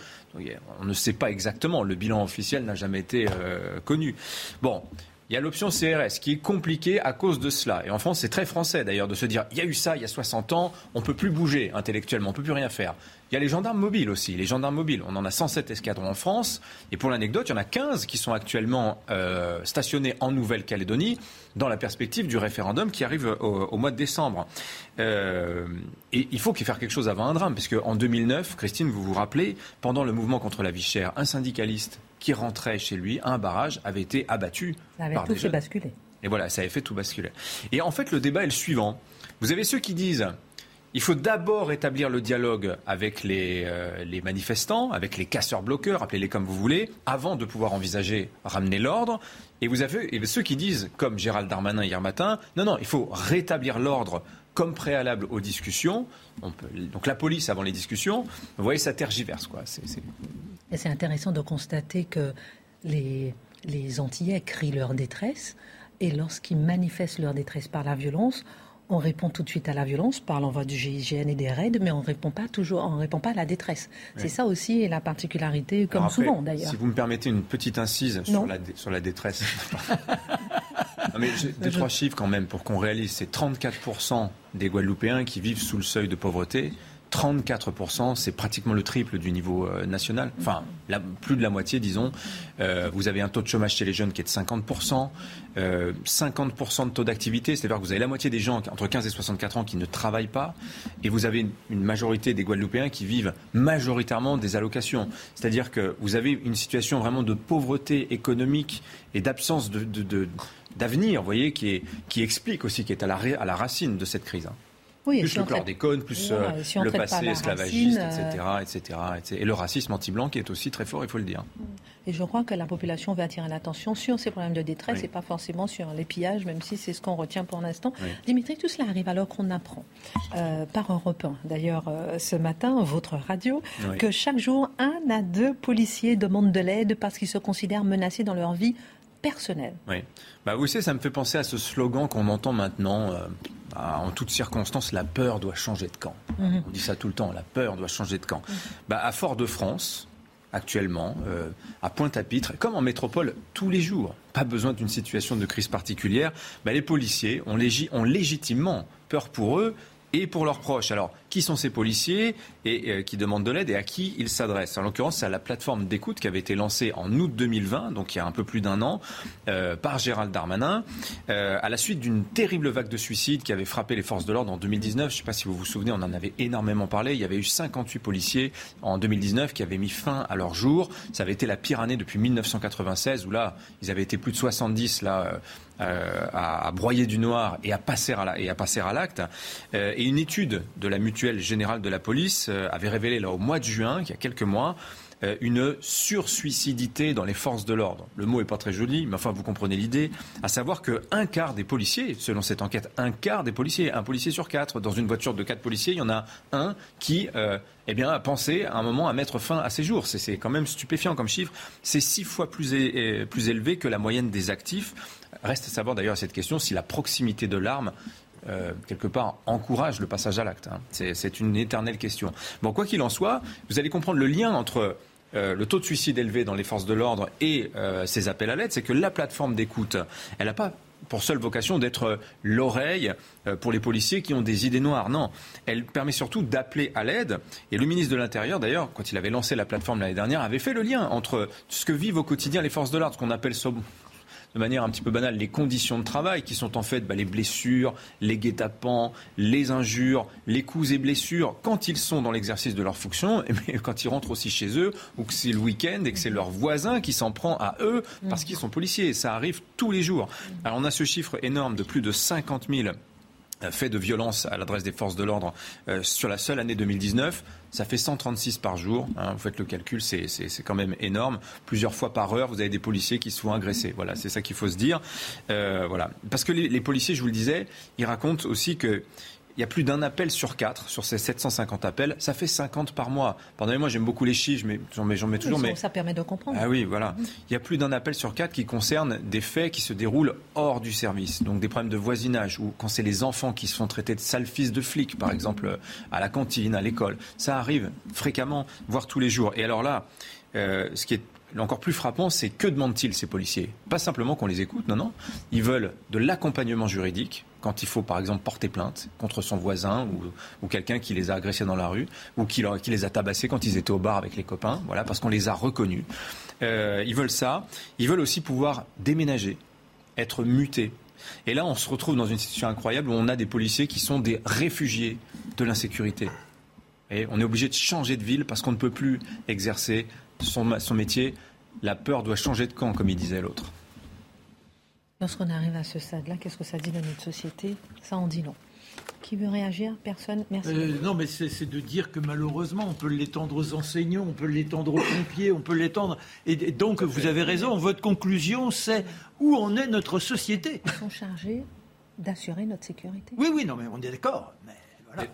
On ne sait pas exactement, le bilan officiel n'a jamais été euh, connu. Bon, il y a l'option CRS qui est compliquée à cause de cela. Et en France, c'est très français d'ailleurs de se dire il y a eu ça il y a 60 ans, on ne peut plus bouger intellectuellement, on ne peut plus rien faire. Il y a les gendarmes mobiles aussi. Les gendarmes mobiles, on en a 107 escadrons en France. Et pour l'anecdote, il y en a 15 qui sont actuellement euh, stationnés en Nouvelle-Calédonie dans la perspective du référendum qui arrive au, mois de décembre. Euh, et il faut qu'il fasse quelque chose avant un drame, parce qu'en 2009, Christine, vous vous rappelez, pendant le mouvement contre la vie chère, un syndicaliste qui rentrait chez lui à un barrage avait été abattu. Ça avait tout fait basculer. Et voilà, ça avait fait tout basculer. Et en fait, le débat est le suivant. Vous avez ceux qui disent il faut d'abord établir le dialogue avec les, euh, les manifestants, avec les casseurs-bloqueurs, appelez-les comme vous voulez, avant de pouvoir envisager ramener l'ordre. Et vous avez ceux qui disent, comme Gérald Darmanin hier matin, non, non, il faut rétablir l'ordre comme préalable aux discussions. donc la police avant les discussions. Vous voyez, ça tergiverse. Quoi. C'est intéressant de constater que les, les Antillais crient leur détresse. Et lorsqu'ils manifestent leur détresse par la violence, on répond tout de suite à la violence par l'envoi du GIGN et des raids, mais on ne répond pas toujours, on répond pas à la détresse. C'est ça aussi la particularité, comme souvent d'ailleurs. Si vous me permettez une petite incise sur la, sur la détresse. non, mais deux, trois chiffres quand même pour qu'on réalise. C'est 34% des Guadeloupéens qui vivent sous le seuil de pauvreté. 34%, c'est pratiquement le triple du niveau euh, national. Enfin, plus de la moitié, disons. Euh, vous avez un taux de chômage chez les jeunes qui est de 50%. 50% euh, de taux d'activité, c'est-à-dire que vous avez la moitié des gens entre 15 et 64 ans qui ne travaillent pas. Et vous avez une, majorité des Guadeloupéens qui vivent majoritairement des allocations. C'est-à-dire que vous avez une situation vraiment de pauvreté économique et d'absence d'avenir, vous voyez, qui, explique aussi, qui est à la, à la racine de cette crise. Hein plus le chlordécone, plus euh, le passé esclavagiste, etc., etc., Et le racisme anti-blanc qui est aussi très fort, il faut le dire. Et je crois que la population va attirer l'attention sur ces problèmes de détresse et pas forcément sur les pillages, même si c'est ce qu'on retient pour l'instant. Dimitri, tout cela arrive alors qu'on apprend euh, par Europe 1, d'ailleurs euh, ce matin, votre radio, que chaque jour, un à deux policiers demandent de l'aide parce qu'ils se considèrent menacés dans leur vie personnelle. Oui. Bah, vous savez, ça me fait penser à ce slogan qu'on entend maintenant. Ah, en toutes circonstances, la peur doit changer de camp. Mhm. On dit ça tout le temps, la peur doit changer de camp. Mhm. Bah, à Fort-de-France, actuellement, euh, à Pointe-à-Pitre, comme en métropole, tous les jours, pas besoin d'une situation de crise particulière, bah, les policiers ont, ont légitimement peur pour eux et pour leurs proches. Alors, qui sont ces policiers et euh, qui demandent de l'aide et à qui ils s'adressent En l'occurrence, c'est à la plateforme d'écoute qui avait été lancée en août 2020, donc il y a un peu plus d'un an, euh, par Gérald Darmanin, euh, à la suite d'une terrible vague de suicides qui avait frappé les forces de l'ordre en 2019. Je ne sais pas si vous vous souvenez, on en avait énormément parlé. Il y avait eu 58 policiers en 2019 qui avaient mis fin à leur jour. Ça avait été la pire année depuis 1996, où là, ils avaient été plus de 70 là. À, broyer du noir et à passer à l'acte. Euh, et une étude de la mutuelle générale de la police euh, avait révélé là au mois de juin, il y a quelques mois, euh, une sursuicidité dans les forces de l'ordre. Le mot est pas très joli, mais enfin vous comprenez l'idée. À savoir qu'un quart des policiers, selon cette enquête, un quart des policiers, un policier sur quatre, dans une voiture de quatre policiers, il y en a un qui euh, eh bien, a pensé à un moment à mettre fin à ses jours. C'est quand même stupéfiant comme chiffre. C'est six fois plus, plus élevé que la moyenne des actifs. Reste à savoir d'ailleurs à cette question si la proximité de l'arme euh, quelque part, encourage le passage à l'acte. Hein. C'est une éternelle question. Bon, quoi qu'il en soit, vous allez comprendre le lien entre euh, le taux de suicide élevé dans les forces de l'ordre et euh, ces appels à l'aide, c'est que la plateforme d'écoute, elle n'a pas pour seule vocation d'être l'oreille pour les policiers qui ont des idées noires. Non, elle permet surtout d'appeler à l'aide. Et le ministre de l'Intérieur, d'ailleurs, quand il avait lancé la plateforme l'année dernière, avait fait le lien entre ce que vivent au quotidien les forces de l'ordre, ce qu'on appelle de manière un petit peu banale les conditions de travail qui sont en fait bah, les blessures, les guet-apens, les injures, les coups et blessures quand ils sont dans l'exercice de leur fonction, mais quand ils rentrent aussi chez eux ou que c'est le week-end et que c'est leur voisin qui s'en prend à eux parce qu'ils sont policiers. Ça arrive tous les jours. Alors on a ce chiffre énorme de plus de 50 000 euh, faits de violence à l'adresse des forces de l'ordre euh, sur la seule année 2019. Ça fait 136 par jour. Hein. vous faites le calcul, c'est quand même énorme. Plusieurs fois par heure, vous avez des policiers qui se font agresser. Voilà, c'est ça qu'il faut se dire. Euh, voilà. Parce que les, les, policiers, je vous le disais, ils racontent aussi que il y a plus d'un appel sur quatre sur ces 750 appels. Ça fait 50 par mois. Pardonnez-moi, j'aime beaucoup les chiffres, mais j'en mets, mets, toujours. mais ça permet de comprendre. Ah oui, voilà. Il y a plus d'un appel sur quatre qui concerne des faits qui se déroulent hors du service. Donc des problèmes de voisinage ou quand c'est les enfants qui se font traiter de sales fils de flics, par exemple, à la cantine, à l'école. Ça arrive fréquemment, voire tous les jours. Et alors là, euh, ce qui est encore plus frappant, c'est que demandent-ils ces policiers? Pas simplement qu'on les écoute, non, non. Ils veulent de l'accompagnement juridique quand il faut, par exemple, porter plainte contre son voisin ou, quelqu'un qui les a agressés dans la rue ou qui, les a tabassés quand ils étaient au bar avec les copains, voilà, parce qu'on les a reconnus. Euh, ils veulent ça. Ils veulent aussi pouvoir déménager, être mutés. Et là, on se retrouve dans une situation incroyable où on a des policiers qui sont des réfugiés de l'insécurité. Et on est obligé de changer de ville parce qu'on ne peut plus exercer son, son métier, la peur doit changer de camp, comme il disait l'autre. Lorsqu'on arrive à ce stade-là, qu'est-ce que ça dit dans notre société? Ça en dit long. Qui veut réagir? Personne Merci. Euh, non, mais c'est de dire que malheureusement, on peut l'étendre aux enseignants, on peut l'étendre aux pompiers, on peut l'étendre. Et donc, vous avez raison, votre conclusion, c'est où en est notre société? Ils sont chargés d'assurer notre sécurité. Oui, oui, non, mais on est d'accord. Mais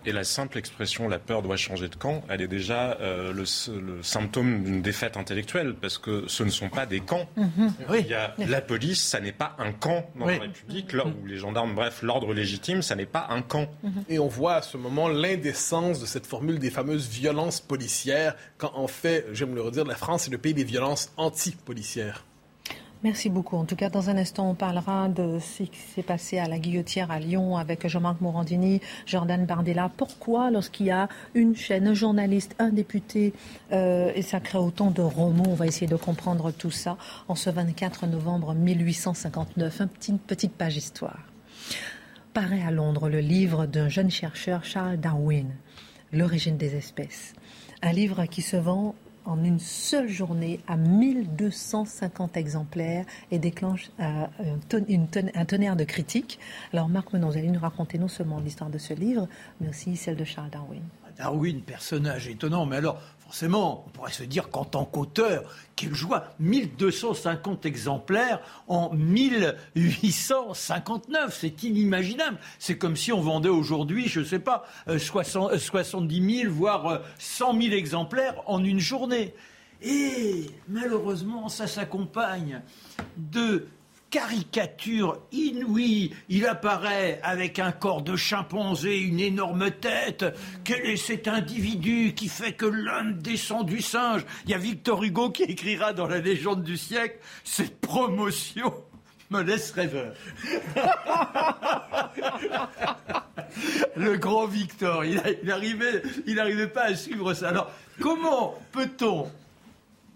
et, la simple expression la peur doit changer de camp, elle est déjà euh, le, symptôme d'une défaite intellectuelle, parce que ce ne sont pas des camps. Mhm. Il y a, la police, ça n'est pas un camp dans la République, là où les gendarmes, bref, l'ordre légitime, ça n'est pas un camp. Mhm. Et on voit à ce moment l'indécence de cette formule des fameuses violences policières, quand en fait, j'aime le redire, la France est le pays des violences anti-policières. Merci beaucoup. En tout cas, dans un instant, on parlera de ce qui s'est passé à la Guillotière à Lyon avec Jean-Marc Morandini, Jordan Bardella. Pourquoi, lorsqu'il y a une chaîne, un journaliste, un député, euh, et ça crée autant de romans, on va essayer de comprendre tout ça, en ce 24 novembre 1859. Une petite, petite page histoire. Paraît à Londres le livre d'un jeune chercheur, Charles Darwin, L'origine des espèces. Un livre qui se vend en une seule journée à 1250 exemplaires et déclenche euh, un tonnerre de critiques. Alors Marc Menon, vous allez nous raconter non seulement l'histoire de ce livre, mais aussi celle de Charles Darwin. Darwin, personnage étonnant, mais alors forcément, on pourrait se dire qu'en tant qu'auteur, quelle joie 1250 exemplaires en 1859, c'est inimaginable. C'est comme si on vendait aujourd'hui, je ne sais pas, 70 000, euh, voire 100 euh, 000 exemplaires en une journée. Et malheureusement, ça s'accompagne de caricature inouïe. Il apparaît avec un corps de chimpanzé, une énorme tête. Quel est cet individu qui fait que l'homme descend du singe Il y a Victor Hugo qui écrira dans la légende du siècle cette promotion me laisse rêveur. Le grand Victor, il n'arrivait pas à suivre ça. Alors, comment peut-on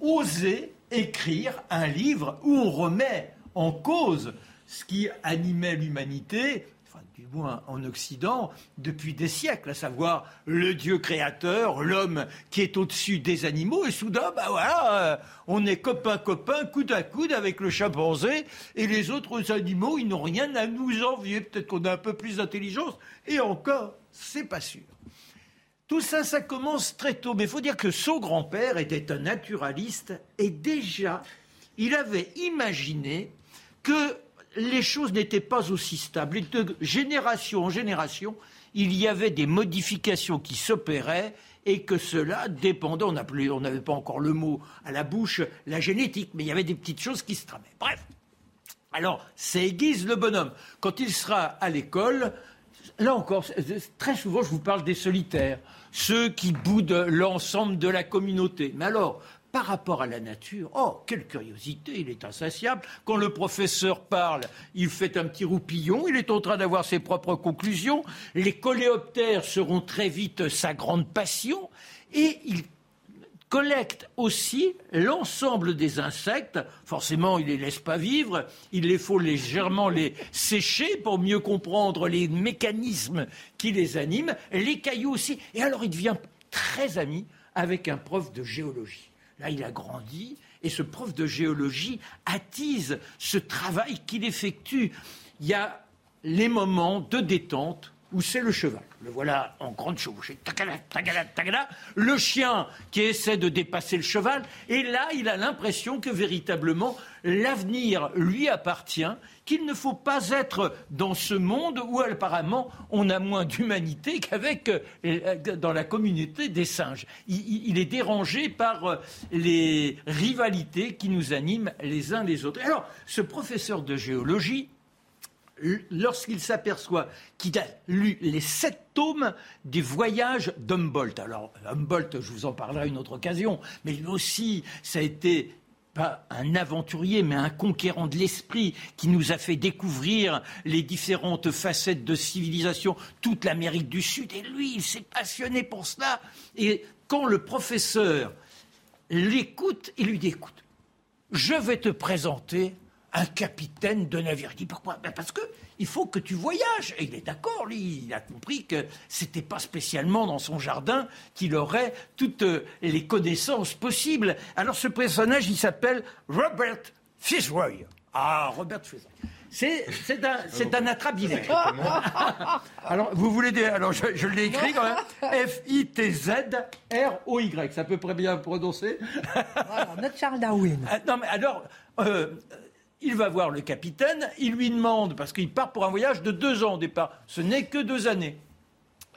oser écrire un livre où on remet en cause ce qui animait l'humanité, enfin, du moins en Occident, depuis des siècles, à savoir le Dieu créateur, l'homme qui est au-dessus des animaux, et soudain, bah voilà, euh, on est copain-copain, coude à coude avec le chimpanzé, et les autres animaux, ils n'ont rien à nous envier. Peut-être qu'on a un peu plus d'intelligence, et encore, c'est pas sûr. Tout ça, ça commence très tôt. Mais il faut dire que son grand-père était un naturaliste et déjà, il avait imaginé que les choses n'étaient pas aussi stables. Et de génération en génération, il y avait des modifications qui s'opéraient et que cela dépendait, on n'avait pas encore le mot à la bouche, la génétique, mais il y avait des petites choses qui se tramaient. Bref. Alors, c'est aiguise le bonhomme. Quand il sera à l'école, là encore, très souvent, je vous parle des solitaires, ceux qui boudent l'ensemble de la communauté. Mais alors, par rapport à la nature, oh, quelle curiosité, il est insatiable. Quand le professeur parle, il fait un petit roupillon, il est en train d'avoir ses propres conclusions. Les coléoptères seront très vite sa grande passion. Et il collecte aussi l'ensemble des insectes. Forcément, il ne les laisse pas vivre. Il les faut légèrement les sécher pour mieux comprendre les mécanismes qui les animent. Les cailloux aussi. Et alors, il devient très ami avec un prof de géologie. Là, il a grandi et ce prof de géologie attise ce travail qu'il effectue. Il y a les moments de détente où c'est le cheval. Le voilà en grande chevauchée. Le chien qui essaie de dépasser le cheval. Et là, il a l'impression que véritablement, l'avenir lui appartient, qu'il ne faut pas être dans ce monde où apparemment on a moins d'humanité qu'avec euh, dans la communauté des singes. Il, est dérangé par euh, les rivalités qui nous animent les uns les autres. Alors, ce professeur de géologie, lorsqu'il s'aperçoit qu'il a lu les sept tomes des voyages d'Humboldt. Alors, Humboldt, je vous en parlerai à une autre occasion, mais lui aussi, ça a été pas un aventurier, mais un conquérant de l'esprit qui nous a fait découvrir les différentes facettes de civilisation, toute l'Amérique du Sud. Et lui, il s'est passionné pour cela. Et quand le professeur l'écoute, il lui dit, écoute, je vais te présenter un capitaine de navire. Il dit pourquoi? Ben Parce que il faut que tu voyages. Et il est d'accord, lui, il a compris que c'était pas spécialement dans son jardin qu'il aurait toutes les connaissances possibles. Alors ce personnage, il s'appelle Robert Fitzroy. Ah, Robert Fitzroy. C'est, c'est un, c'est un alors, vous voulez dire, alors je, l'ai écrit quand même. F-I-T-Z-R-O-Y. Ça peut très bien prononcer. voilà, notre Charles Darwin. Ah, non, mais alors, euh, il va voir le capitaine, il lui demande, parce qu'il part pour un voyage de deux ans au départ, ce n'est que deux années.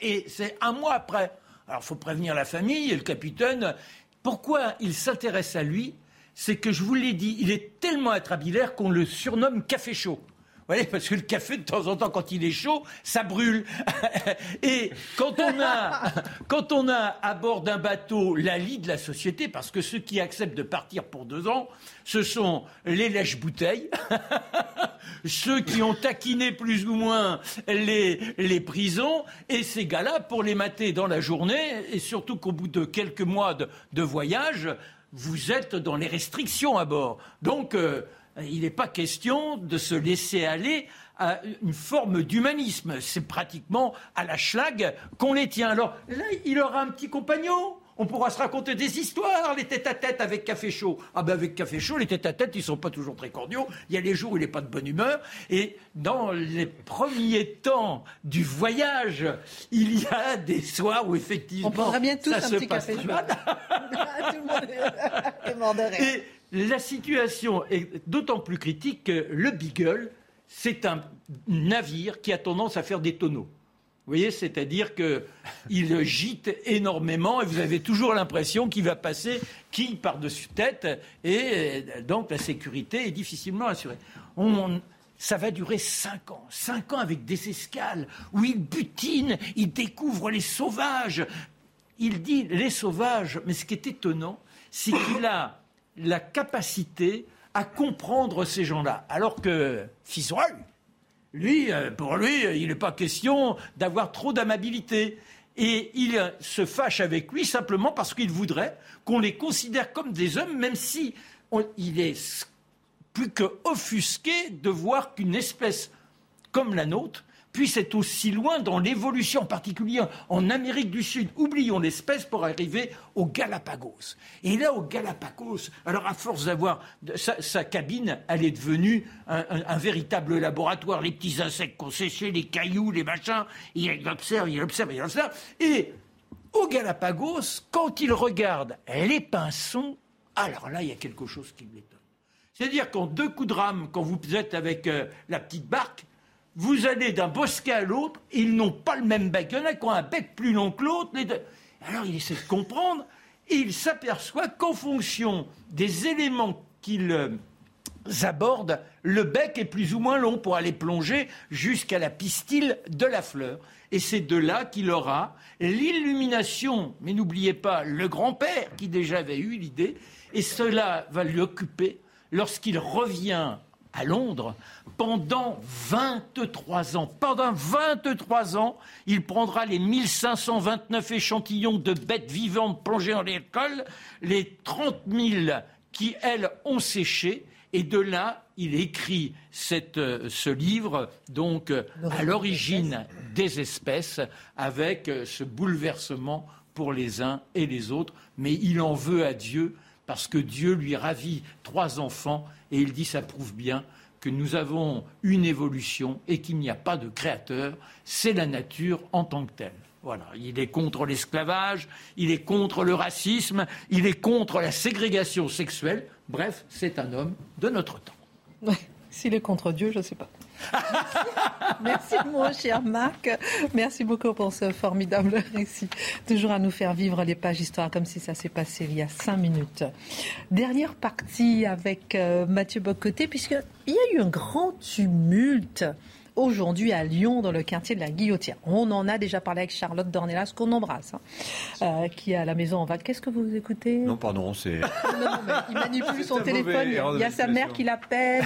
Et c'est un mois après. Alors il faut prévenir la famille et le capitaine. Pourquoi il s'intéresse à lui? C'est que je vous l'ai dit, il est tellement atrabilaire qu'on le surnomme café chaud voyez, parce que le café, de temps en temps, quand il est chaud, ça brûle. Et quand on a, quand on a à bord d'un bateau la lie de la société, parce que ceux qui acceptent de partir pour deux ans, ce sont les lèches-bouteilles, ceux qui ont taquiné plus ou moins les, les prisons, et ces gars-là, pour les mater dans la journée, et surtout qu'au bout de quelques mois de, voyage, vous êtes dans les restrictions à bord. Donc, euh, il n'est pas question de se laisser aller à une forme d'humanisme. C'est pratiquement à la schlag qu'on les tient. Alors là, il aura un petit compagnon. On pourra se raconter des histoires, les têtes à tête avec café chaud. Ah ben avec café chaud, les têtes à tête, ils sont pas toujours très cordiaux. Il y a les jours où il n'est pas de bonne humeur. Et dans les premiers temps du voyage, il y a des soirs où effectivement, on prendra bien tous ça un petit café chaud. Tout le monde est mort de rire. La situation est d'autant plus critique que le Beagle, c'est un navire qui a tendance à faire des tonneaux. Vous voyez, c'est-à-dire qu'il gîte énormément et vous avez toujours l'impression qu'il va passer qui par-dessus tête et donc la sécurité est difficilement assurée. ça va durer cinq ans, cinq ans avec des escales où il butine, il découvre les sauvages. Il dit les sauvages, mais ce qui est étonnant, c'est qu'il a la capacité à comprendre ces gens-là. Alors que Fitzroy, lui, euh, pour lui, il n'est pas question d'avoir trop d'amabilité. Et il se fâche avec lui simplement parce qu'il voudrait qu'on les considère comme des hommes, même si il est plus que offusqué de voir qu'une espèce comme la nôtre puisse être aussi loin dans l'évolution, en particulier en Amérique du Sud. Oublions l'espèce pour arriver au Galapagos. Et là, au Galapagos, alors à force d'avoir sa, cabine, elle est devenue un, véritable laboratoire. Les petits insectes qu'on séchait, les cailloux, les machins, il observe, il observe, il observe. Et Au Galapagos, quand il regarde les pinsons, alors là, il y a quelque chose qui l'étonne. C'est-à-dire qu'en deux coups de rame, quand vous êtes avec euh, la petite barque, vous allez d'un bosquet à l'autre, ils n'ont pas le même bec. Il y en a qui ont un bec plus long que l'autre. Alors il essaie de comprendre, et il s'aperçoit qu'en fonction des éléments qu'il euh, aborde, le bec est plus ou moins long pour aller plonger jusqu'à la pistille de la fleur. Et c'est de là qu'il aura l'illumination. Mais n'oubliez pas le grand-père qui déjà avait eu l'idée, et cela va lui occuper lorsqu'il revient à Londres pendant 23 ans. Pendant 23 ans, il prendra les 1529 échantillons de bêtes vivantes plongées dans l'école, les 30 000 qui, elles, ont séché, et de là, il écrit euh, ce livre, donc euh, à l'origine des espèces, avec euh, ce bouleversement pour les uns et les autres. Mais il en veut à Dieu parce que Dieu lui ravit trois enfants et il dit ça prouve bien que nous avons une évolution et qu'il n'y a pas de créateur, c'est la nature en tant que telle. Voilà, il est contre l'esclavage, il est contre le racisme, il est contre la ségrégation sexuelle. Bref, c'est un homme de notre temps. S'il est contre Dieu, je ne sais pas. Merci mon cher Marc. Merci beaucoup pour ce formidable récit. Toujours à nous faire vivre les pages d'histoire comme si ça s'est passé il y a cinq minutes. Dernière partie avec euh, Mathieu Bocoté, puisqu'il y a eu un grand tumulte aujourd'hui à Lyon, dans le quartier de la Guillotière. On en a déjà parlé avec Charlotte Dornelas, qu'on embrasse, hein, euh, qui est à la maison en Val. Qu'est-ce que vous écoutez? Non, pardon, c'est. il manipule son téléphone. Il y a sa mère qui l'appelle.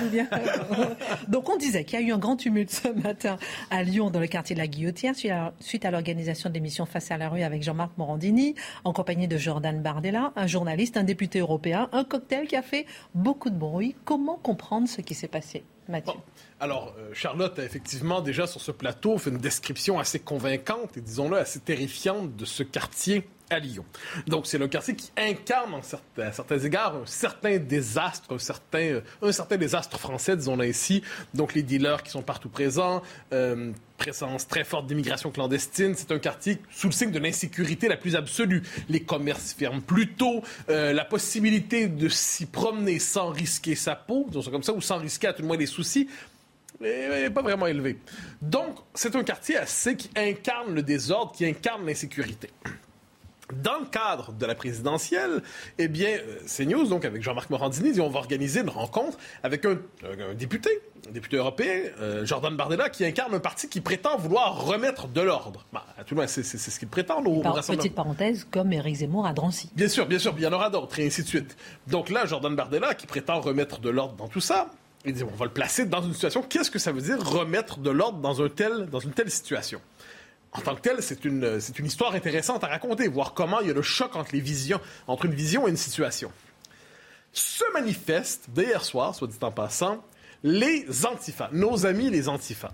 Donc on disait qu'il y a eu un grand tumulte ce matin à Lyon, dans le quartier de la Guillotière, suite à l'organisation de l'émission Face à la rue avec Jean-Marc Morandini, en compagnie de Jordan Bardella, un journaliste, un député européen, un cocktail qui a fait beaucoup de bruit. Comment comprendre ce qui s'est passé Mathieu? Alors, euh, Charlotte a effectivement déjà sur ce plateau fait une description assez convaincante et disons-le assez terrifiante de ce quartier à Lyon. Donc, c'est le quartier qui incarne à certains égards un certain désastre, un certain, euh, un certain désastre français, disons-le ainsi. Donc, les dealers qui sont partout présents, euh, présence très forte d'immigration clandestine. C'est un quartier sous le signe de l'insécurité la plus absolue. Les commerces ferment plus tôt, la possibilité de s'y promener sans risquer sa peau, disons comme ça, ou sans risquer à tout le moins des soucis, mais pas vraiment élevé. Donc, c'est un quartier assez qui incarne le désordre, qui incarne l'insécurité. Dans le cadre de la présidentielle, eh bien, euh, CNews, donc avec Jean-Marc Morandini, dit on va organiser une rencontre avec un, député, un député européen, euh, Jordan Bardella, qui incarne un parti qui prétend vouloir remettre de l'ordre. Bah, à tout le moins, c'est ce qu'il prétend. Au, Par, petite parenthèse, comme Éric Zemmour à Drancy. Bien sûr, bien sûr, il y en aura d'autres, et ainsi de suite. Donc là, Jordan Bardella, qui prétend remettre de l'ordre dans tout ça, il dit, on va le placer dans une situation. Qu'est-ce que ça veut dire remettre de l'ordre dans, un dans une telle situation? En tant que tel, c'est une, une histoire intéressante à raconter, voir comment il y a le choc entre les visions, entre une vision et une situation. Se manifeste, dès hier soir, soit dit en passant, les antifas, nos amis les antifas,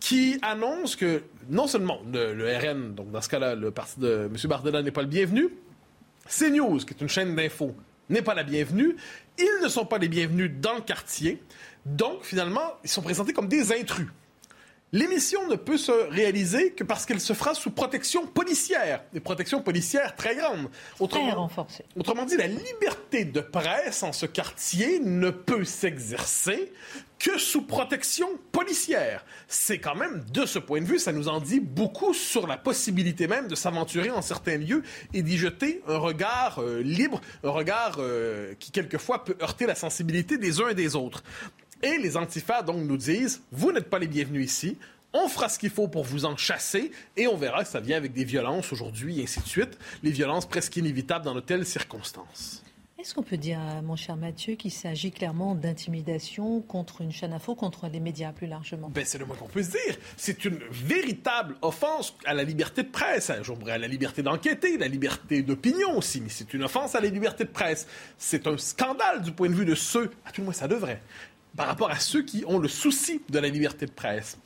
qui annoncent que non seulement le, le RN, donc dans ce cas-là, le parti de M. Bardella n'est pas le bienvenu, CNews, qui est une chaîne d'infos, n'est pas la bienvenue. Ils ne sont pas les bienvenus dans le quartier. Donc, finalement, ils sont présentés comme des intrus. L'émission ne peut se réaliser que parce qu'elle se fera sous protection policière, des protections policières très grandes. Autrement, très renforcées. Autrement dit, la liberté de presse en ce quartier ne peut s'exercer que sous protection policière. C'est quand même, de ce point de vue, ça nous en dit beaucoup sur la possibilité même de s'aventurer en certains lieux et d'y jeter un regard euh, libre, un regard euh, qui quelquefois peut heurter la sensibilité des uns et des autres. Et les antifas, donc, nous disent, vous n'êtes pas les bienvenus ici, on fera ce qu'il faut pour vous en chasser et on verra que ça vient avec des violences aujourd'hui et ainsi de suite, les violences presque inévitables dans de telles circonstances. Est-ce qu'on peut dire, mon cher Mathieu, qu'il s'agit clairement d'intimidation contre une chaîne info, contre les médias plus largement? Ben, C'est le moins qu'on peut se dire. C'est une véritable offense à la liberté de presse, à la liberté d'enquêter, la liberté d'opinion aussi, mais c'est une offense à la liberté de presse. C'est un scandale du point de vue de ceux, à tout le moins ça devrait, par rapport à ceux qui ont le souci de la liberté de presse.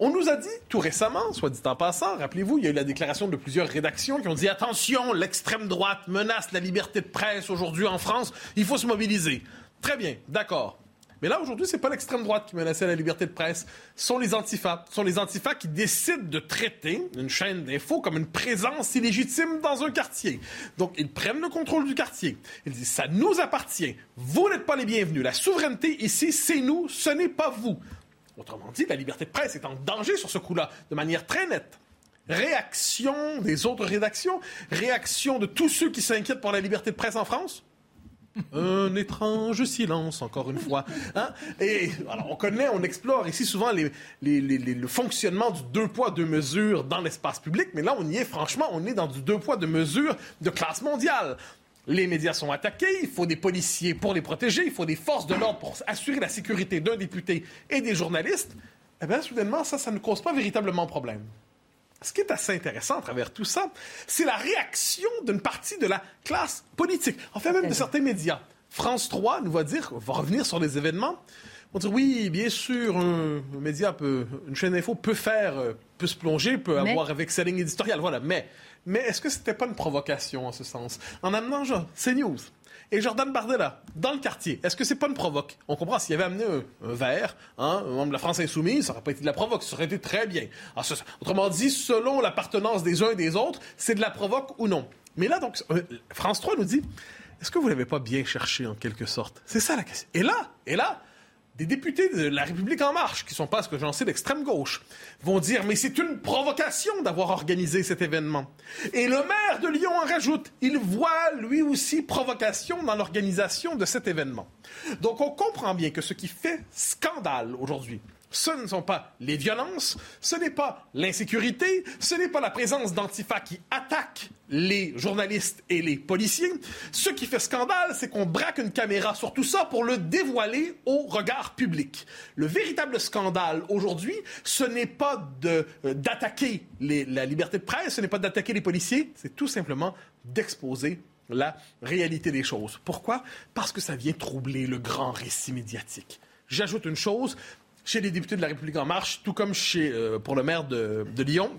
On nous a dit tout récemment, soit dit en passant, rappelez-vous, il y a eu la déclaration de plusieurs rédactions qui ont dit attention, l'extrême droite menace la liberté de presse aujourd'hui en France, il faut se mobiliser. Très bien, d'accord. Mais là, aujourd'hui, c'est pas l'extrême droite qui menaçait la liberté de presse. Ce sont les antifas. Ce sont les antifas qui décident de traiter une chaîne d'info comme une présence illégitime dans un quartier. Donc, ils prennent le contrôle du quartier. Ils disent, ça nous appartient. Vous n'êtes pas les bienvenus. La souveraineté ici, c'est nous, ce n'est pas vous. Autrement dit, la liberté de presse est en danger sur ce coup-là, de manière très nette. Réaction des autres rédactions, réaction de tous ceux qui s'inquiètent pour la liberté de presse en France. Un étrange silence, encore une fois. Hein? Et alors, on connaît, on explore ici souvent le fonctionnement du deux poids, deux mesures dans l'espace public, mais là, on y est, franchement, on est dans du deux poids, deux mesures de classe mondiale. Les médias sont attaqués, il faut des policiers pour les protéger, il faut des forces de l'ordre pour assurer la sécurité d'un député et des journalistes. Eh bien, soudainement, ça, ça ne cause pas véritablement problème. Ce qui est assez intéressant à travers tout ça, c'est la réaction d'une partie de la classe politique, enfin même de certains médias. France 3 nous va dire, va revenir sur les événements. On dit oui, bien sûr, un, média peut, une chaîne d'info peut faire, euh, peut se plonger, peut avoir avec sa ligne éditoriale, voilà. Mais, mais est-ce que c'était pas une provocation en ce sens? En amenant genre, CNews, et Jordan Bardella, dans le quartier, est-ce que c'est pas une provoque? On comprend, s'il avait amené un, verre, hein, un membre de la France insoumise, ça n'aurait pas été de la provoque, ça aurait été très bien. autrement dit, selon l'appartenance des uns et des autres, c'est de la provoque ou non. Mais là, donc, euh, France 3 nous dit, est-ce que vous l'avez pas bien cherché en quelque sorte? C'est ça la question. Et là, et là, des députés de la République en marche, qui sont pas ce que j'en sais d'extrême gauche, vont dire mais c'est une provocation d'avoir organisé cet événement. Et le maire de Lyon en rajoute, il voit lui aussi provocation dans l'organisation de cet événement. Donc on comprend bien que ce qui fait scandale aujourd'hui, ce ne sont pas les violences, ce n'est pas l'insécurité, ce n'est pas la présence d'Antifa qui attaque les journalistes et les policiers. Ce qui fait scandale, c'est qu'on braque une caméra sur tout ça pour le dévoiler au regard public. Le véritable scandale aujourd'hui, ce n'est pas euh, d'attaquer la liberté de presse, ce n'est pas d'attaquer les policiers, c'est tout simplement d'exposer la réalité des choses. Pourquoi? Parce que ça vient troubler le grand récit médiatique. J'ajoute une chose, chez les députés de la République en marche, tout comme chez, euh, pour le maire de, Lyon.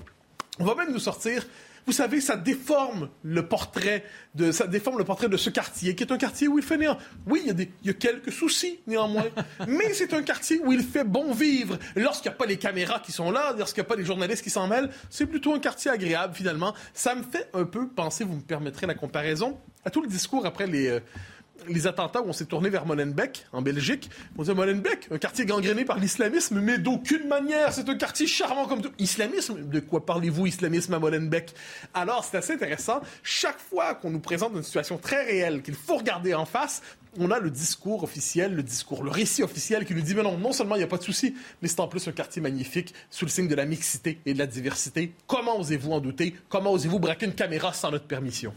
On va même nous sortir vous savez, ça déforme le portrait de, ça déforme le portrait de ce quartier, qui est un quartier où il fait néant. Oui, il y, a des, il y a quelques soucis, néanmoins, mais c'est un quartier où il fait bon vivre. Lorsqu'il n'y a pas les caméras qui sont là, lorsqu'il n'y a pas les journalistes qui s'en mêlent, c'est plutôt un quartier agréable, finalement. Ça me fait un peu penser, vous me permettrez la comparaison, à tout le discours après les, euh, les attentats où on s'est tourné vers Molenbeek, en Belgique. On disait Molenbeek, un quartier gangréné par l'islamisme, mais d'aucune manière, c'est un quartier charmant comme tout. Islamisme? De quoi parlez-vous, islamisme à Molenbeek? Alors, c'est assez intéressant. Chaque fois qu'on nous présente une situation très réelle qu'il faut regarder en face, on a le discours officiel, le discours, le récit officiel qui nous dit, mais non, non seulement il n'y a pas de souci, mais c'est en plus un quartier magnifique, sous le signe de la mixité et de la diversité. Comment osez-vous en douter? Comment osez-vous braquer une caméra sans notre permission?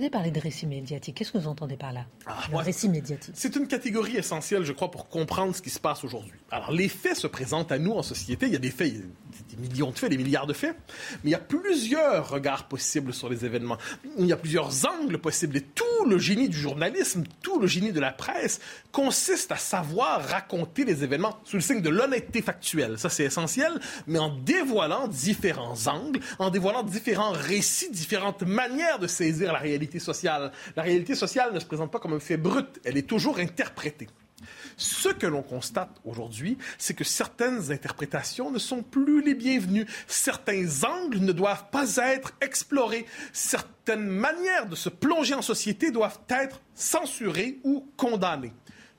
Vous avez parlé de récit médiatique. Qu'est-ce que vous entendez par là? Ah, Le récit médiatique. C'est une catégorie essentielle, je crois, pour comprendre ce qui se passe aujourd'hui. Alors, les faits se présentent à nous en société. Il y a des faits, des millions de faits, des milliards de faits, mais il y a plusieurs regards possibles sur les événements. Il y a plusieurs angles possibles. Et tout le génie du journalisme, tout le génie de la presse consiste à savoir raconter les événements sous le signe de l'honnêteté factuelle. Ça, c'est essentiel, mais en dévoilant différents angles, en dévoilant différents récits, différentes manières de saisir la réalité sociale. La réalité sociale ne se présente pas comme un fait brut, elle est toujours interprétée. Ce que l'on constate aujourd'hui, c'est que certaines interprétations ne sont plus les bienvenues. Certains angles ne doivent pas être explorés. Certaines manières de se plonger en société doivent être censurées ou condamnées.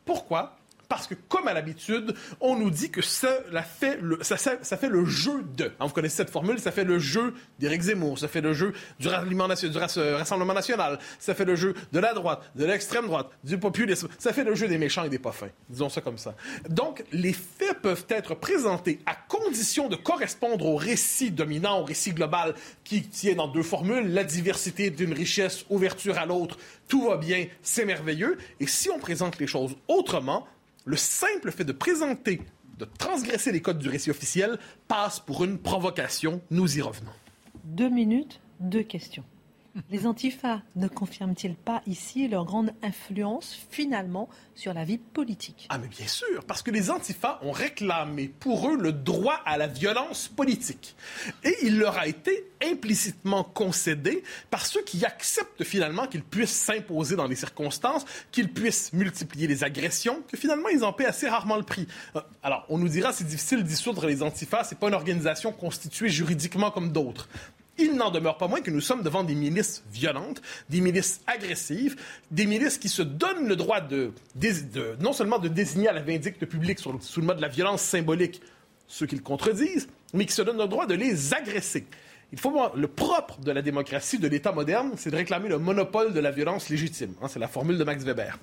Pourquoi? Parce que, comme à l'habitude, on nous dit que ça, fait, le, ça, fait le jeu de. Hein, vous connaissez cette formule, ça fait le jeu d'Éric Zemmour, ça fait le jeu du, Rassemblement national, ça fait le jeu de la droite, de l'extrême droite, du populisme, ça fait le jeu des méchants et des pas fins. Disons ça comme ça. Donc, les faits peuvent être présentés à condition de correspondre au récit dominant, au récit global qui tient dans deux formules, la diversité d'une richesse, ouverture à l'autre, tout va bien, c'est merveilleux. Et si on présente les choses autrement, le simple fait de présenter, de transgresser les codes du récit officiel passe pour une provocation. Nous y revenons. Deux minutes, deux questions. Les antifas ne confirment-ils pas ici leur grande influence finalement sur la vie politique? Ah mais bien sûr, parce que les antifas ont réclamé pour eux le droit à la violence politique. Et il leur a été implicitement concédé par ceux qui acceptent finalement qu'ils puissent s'imposer dans les circonstances, qu'ils puissent multiplier les agressions, que finalement ils en paient assez rarement le prix. Euh, alors, on nous dira c'est difficile de dissoudre les antifas, c'est pas une organisation constituée juridiquement comme d'autres. Il n'en demeure pas moins que nous sommes devant des milices violentes, des milices agressives, des milices qui se donnent le droit de, non seulement de désigner à la vindicte publique sous, le mode de la violence symbolique ceux qui le contredisent, mais qui se donnent le droit de les agresser. Il faut le propre de la démocratie, de l'État moderne, c'est de réclamer le monopole de la violence légitime. Hein, c'est la formule de Max Weber.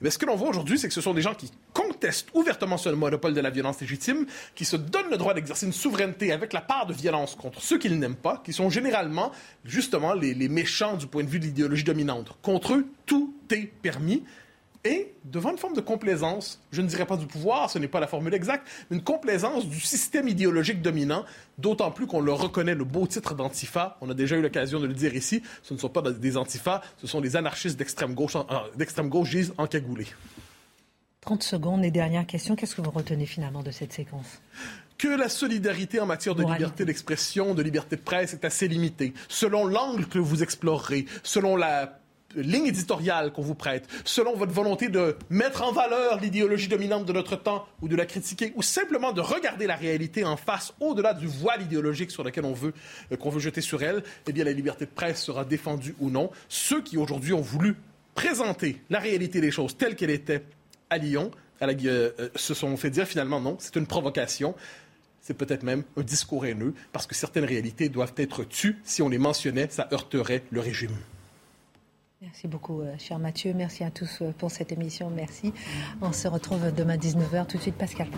Mais ce que l'on voit aujourd'hui, c'est que ce sont des gens qui contestent ouvertement ce monopole de la violence légitime, qui se donnent le droit d'exercer une souveraineté avec la part de violence contre ceux qu'ils n'aiment pas, qui sont généralement, justement, les méchants du point de vue de l'idéologie dominante. Contre eux, tout est permis et devant une forme de complaisance, je ne dirais pas du pouvoir, ce n'est pas la formule exacte, mais une complaisance du système idéologique dominant, d'autant plus qu'on le reconnaît, le beau titre d'antifa, on a déjà eu l'occasion de le dire ici, ce ne sont pas des antifas, ce sont des anarchistes d'extrême gauche, d'extrême gauche gisent encagoulés. 30 secondes et dernière question, qu'est-ce que vous retenez finalement de cette séquence? Que la solidarité en matière de liberté d'expression, de liberté de presse est assez limitée. Selon l'angle que vous explorerez, selon la ligne éditoriale qu'on vous prête, selon votre volonté de mettre en valeur l'idéologie dominante de notre temps ou de la critiquer, ou simplement de regarder la réalité en face, au-delà du voile idéologique sur lequel on veut, euh, qu'on veut jeter sur elle, eh bien, la liberté de presse sera défendue ou non. Ceux qui aujourd'hui ont voulu présenter la réalité des choses telle qu'elle était à Lyon, à la, euh, euh, se sont fait dire finalement non, c'est une provocation c'est peut-être même un discours haineux, parce que certaines réalités doivent être tues. Si on les mentionnait, ça heurterait le régime. Merci beaucoup, euh, cher Mathieu. Merci à tous euh, pour cette émission. Merci. On se retrouve demain 19h. Tout de suite, Pascal.